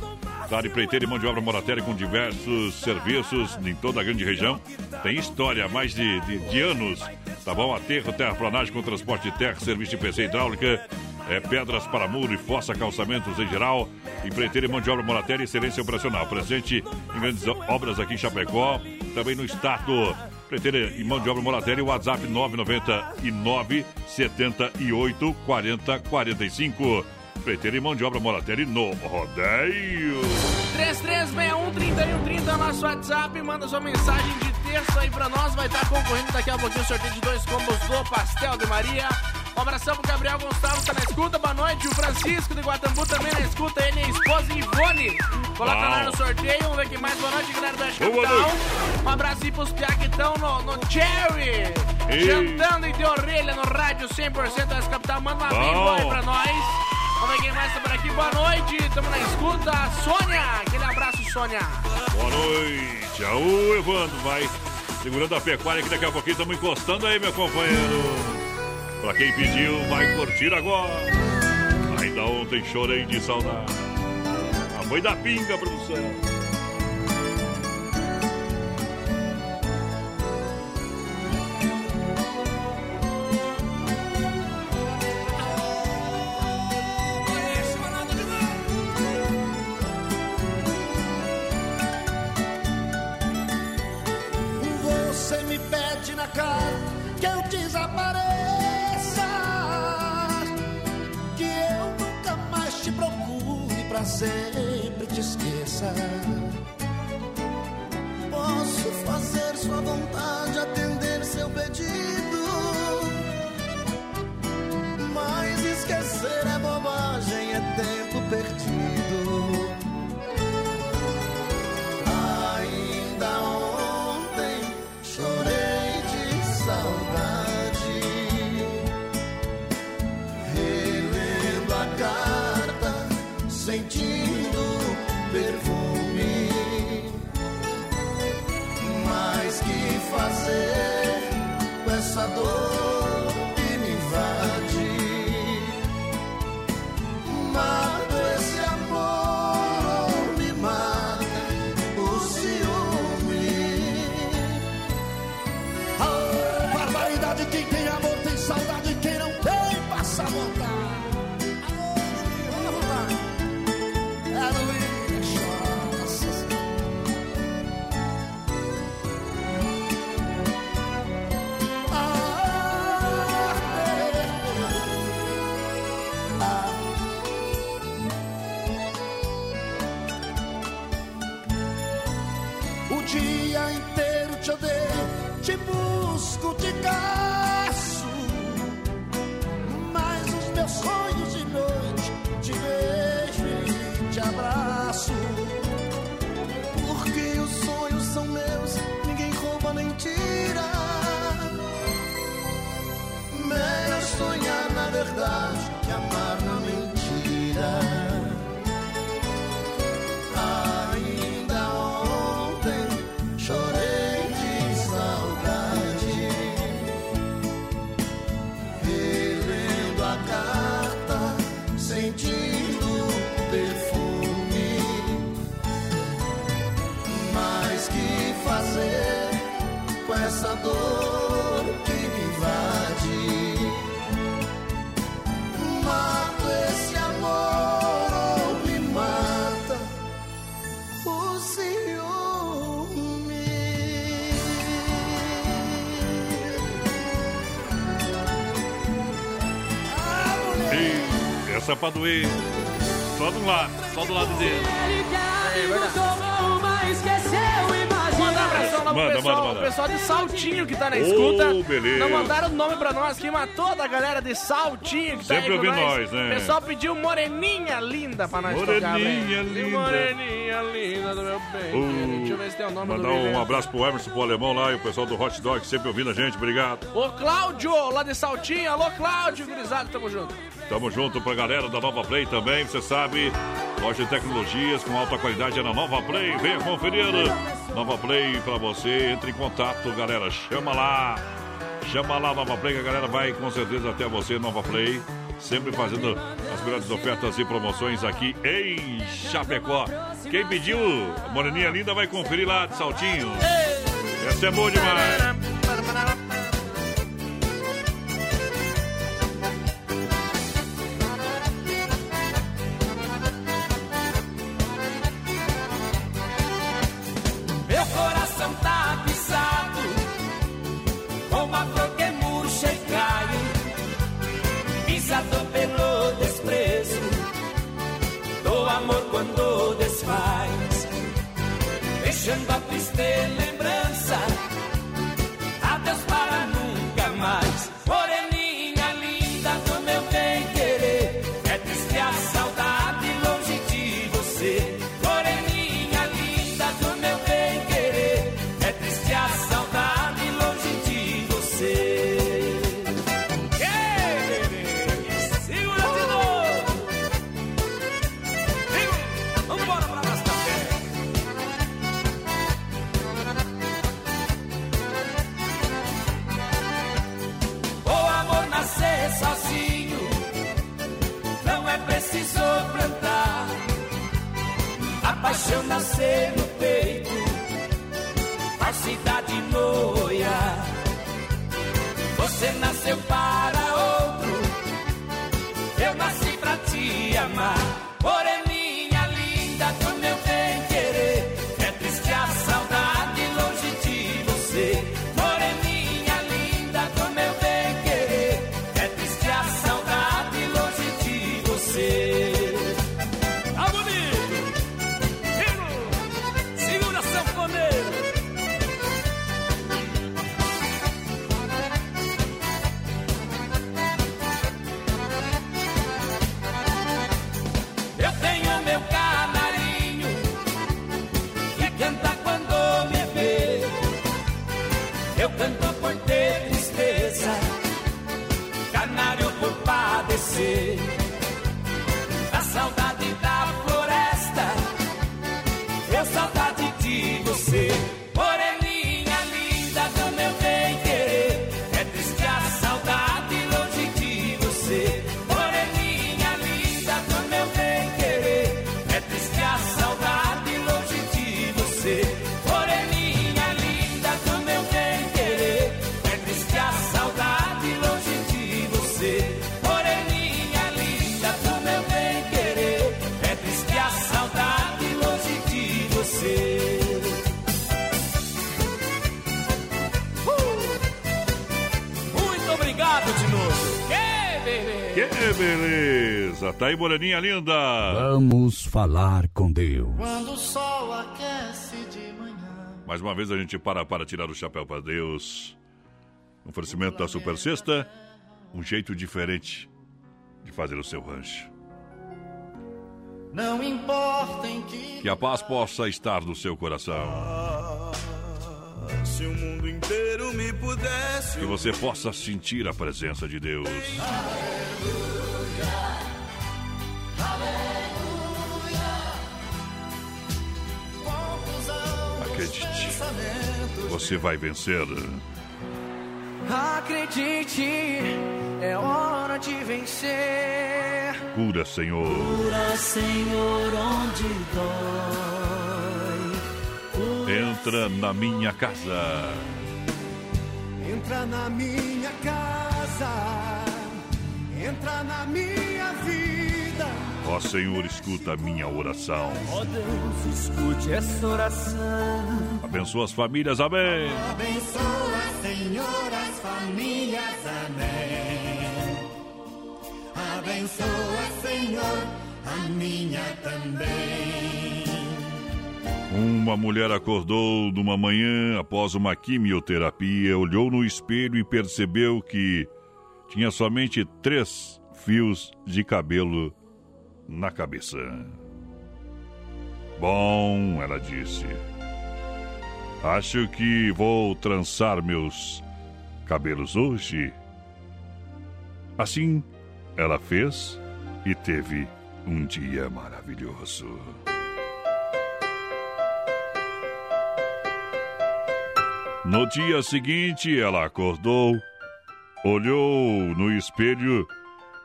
Tá de preiteira e mão de obra Moratéria com diversos serviços em toda a grande região. Tem história há mais de, de, de anos. Tá bom? Aterro, terraplanagem com transporte de terra, serviço de PC hidráulica, é, pedras para muro e fossa, calçamentos em geral. Empreiteira e mão de obra Moratéria, excelência operacional. Presente em grandes obras aqui em Chapecó, também no estado. Empreiteira e mão de obra Moratéria, WhatsApp 999 78 40 45. Empreiteira e mão de obra Moratéria no rodeio. 3361-3130 é o nosso WhatsApp. Manda sua mensagem de texto aí pra nós. Vai estar concorrendo daqui a pouquinho o sorteio de dois combos do Pastel de Maria. Um abração pro Gabriel Gonçalves, tá na escuta. Boa noite. O Francisco de Guatambu também na escuta. Ele e a esposa Ivone. Coloca lá Uau. no sorteio. Vamos ver quem mais. Boa noite, galera Boa Capital. Um abraço aí pros piá que estão no, no Cherry. Jantando e de orelha no rádio 100% Oeste Capital. Manda uma bem boa aí pra nós. Vamos ver quem mais tá por aqui. Boa noite. Tamo na escuta. Sônia. Aquele abraço, Sônia. Boa noite. Aô, Evandro, vai segurando a pecuária que daqui a pouquinho estamos encostando aí, meu companheiro. Pra quem pediu, vai curtir agora. Ainda ontem chorei de saudade. A mãe da pinga, produção. Sempre te esqueça. Posso fazer sua vontade, atender seu pedido. Mas esquecer é bobagem, dor verdade que amar na mentira. Ainda ontem chorei de saudade, relendo a carta, sentindo perfume. Mas que fazer com essa dor É pra doer. Só do lado, só do lado dele. Mandar um abração lá pro Manda, pessoal, manda, manda. o pessoal de Saltinho que tá na escuta. beleza. Não mandaram o nome pra nós aqui, mas toda a galera de Saltinho que tá Sempre aí com ouvindo nós. nós, né? O pessoal pediu Moreninha Linda pra nós tocar, Moreninha linda. Moreninha Linda do meu bem. Uh, Deixa eu ver se tem o nome Mandar um abraço pro Emerson, pro Alemão lá e o pessoal do Hot Dog sempre ouvindo a gente. Obrigado. Ô, Cláudio, lá de Saltinho. Alô, Cláudio, gurizada, tamo junto. Tamo junto pra galera da Nova Play também, você sabe. Loja de tecnologias com alta qualidade é na Nova Play. Venha conferir. Nova Play pra você. Entre em contato, galera. Chama lá. Chama lá Nova Play que a galera vai com certeza até você, Nova Play. Sempre fazendo as melhores ofertas e promoções aqui em Chapecó. Quem pediu Moreninha Linda vai conferir lá de Saltinho. Essa é boa demais. Você nasceu para Tá aí, Moreninha linda! Vamos falar com Deus. Quando o sol aquece de manhã. Mais uma vez a gente para para tirar o chapéu para Deus. Um oferecimento da Super Sexta, um jeito diferente de fazer o seu rancho. Não importa em que. Que a paz possa estar no seu coração. Se o mundo inteiro me pudesse. Que você possa sentir a presença de Deus. Acredite, você vai vencer. Acredite, é hora de vencer. Cura, Senhor. Cura, Senhor, onde dói. Entra na minha casa. Entra na minha casa, entra na minha vida. Ó Senhor, escuta a minha oração. Ó Deus, escute essa oração. Abençoa as famílias, amém. Abençoa, Senhor, as famílias, amém. Abençoa, Senhor, a minha também. Uma mulher acordou numa manhã após uma quimioterapia, olhou no espelho e percebeu que tinha somente três fios de cabelo na cabeça. Bom, ela disse. Acho que vou trançar meus cabelos hoje. Assim, ela fez e teve um dia maravilhoso. No dia seguinte, ela acordou, olhou no espelho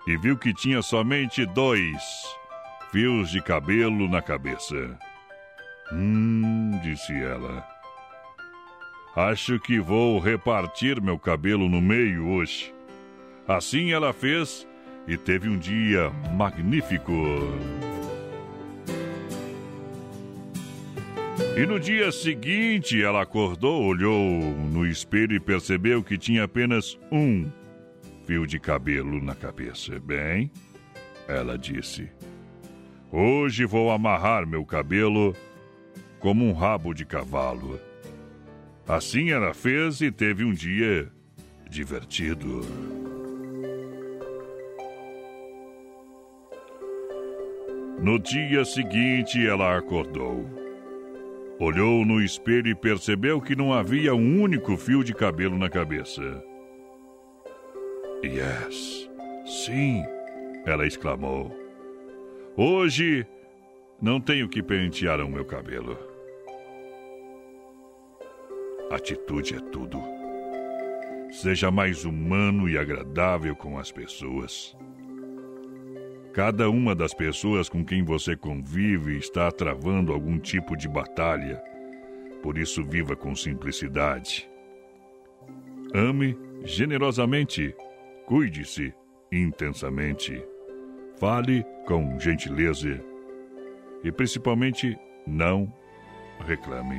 e viu que tinha somente dois fios de cabelo na cabeça. Hum, disse ela. Acho que vou repartir meu cabelo no meio hoje. Assim ela fez e teve um dia magnífico. E no dia seguinte ela acordou, olhou no espelho e percebeu que tinha apenas um fio de cabelo na cabeça. Bem, ela disse: Hoje vou amarrar meu cabelo como um rabo de cavalo. Assim ela fez e teve um dia divertido. No dia seguinte ela acordou. Olhou no espelho e percebeu que não havia um único fio de cabelo na cabeça. Yes, sim, ela exclamou. Hoje não tenho que pentear o meu cabelo. Atitude é tudo. Seja mais humano e agradável com as pessoas. Cada uma das pessoas com quem você convive está travando algum tipo de batalha. Por isso, viva com simplicidade. Ame generosamente. Cuide-se intensamente. Fale com gentileza. E principalmente, não reclame.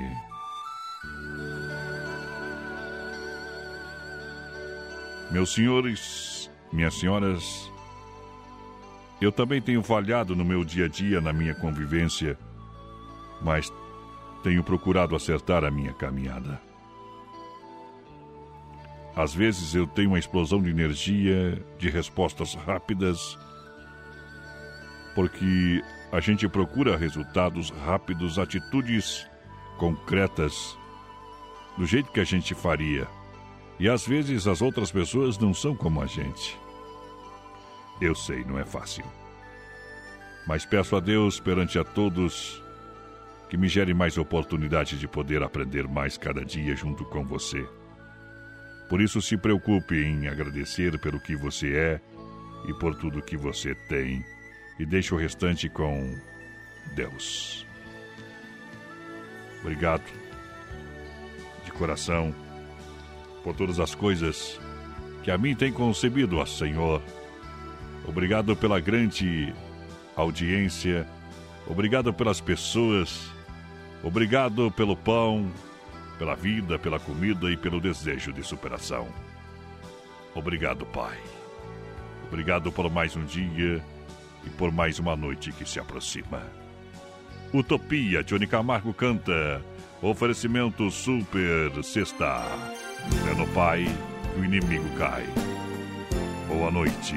Meus senhores, minhas senhoras, eu também tenho falhado no meu dia a dia, na minha convivência, mas tenho procurado acertar a minha caminhada. Às vezes eu tenho uma explosão de energia, de respostas rápidas, porque a gente procura resultados rápidos, atitudes concretas, do jeito que a gente faria. E às vezes as outras pessoas não são como a gente. Eu sei, não é fácil. Mas peço a Deus perante a todos que me gere mais oportunidade de poder aprender mais cada dia junto com você. Por isso, se preocupe em agradecer pelo que você é e por tudo que você tem, e deixe o restante com Deus. Obrigado, de coração, por todas as coisas que a mim tem concebido, ó Senhor. Obrigado pela grande audiência, obrigado pelas pessoas, obrigado pelo pão, pela vida, pela comida e pelo desejo de superação. Obrigado, Pai. Obrigado por mais um dia e por mais uma noite que se aproxima. Utopia, Johnny Camargo canta. Oferecimento Super Sexta. É no Pai que o inimigo cai. Boa noite.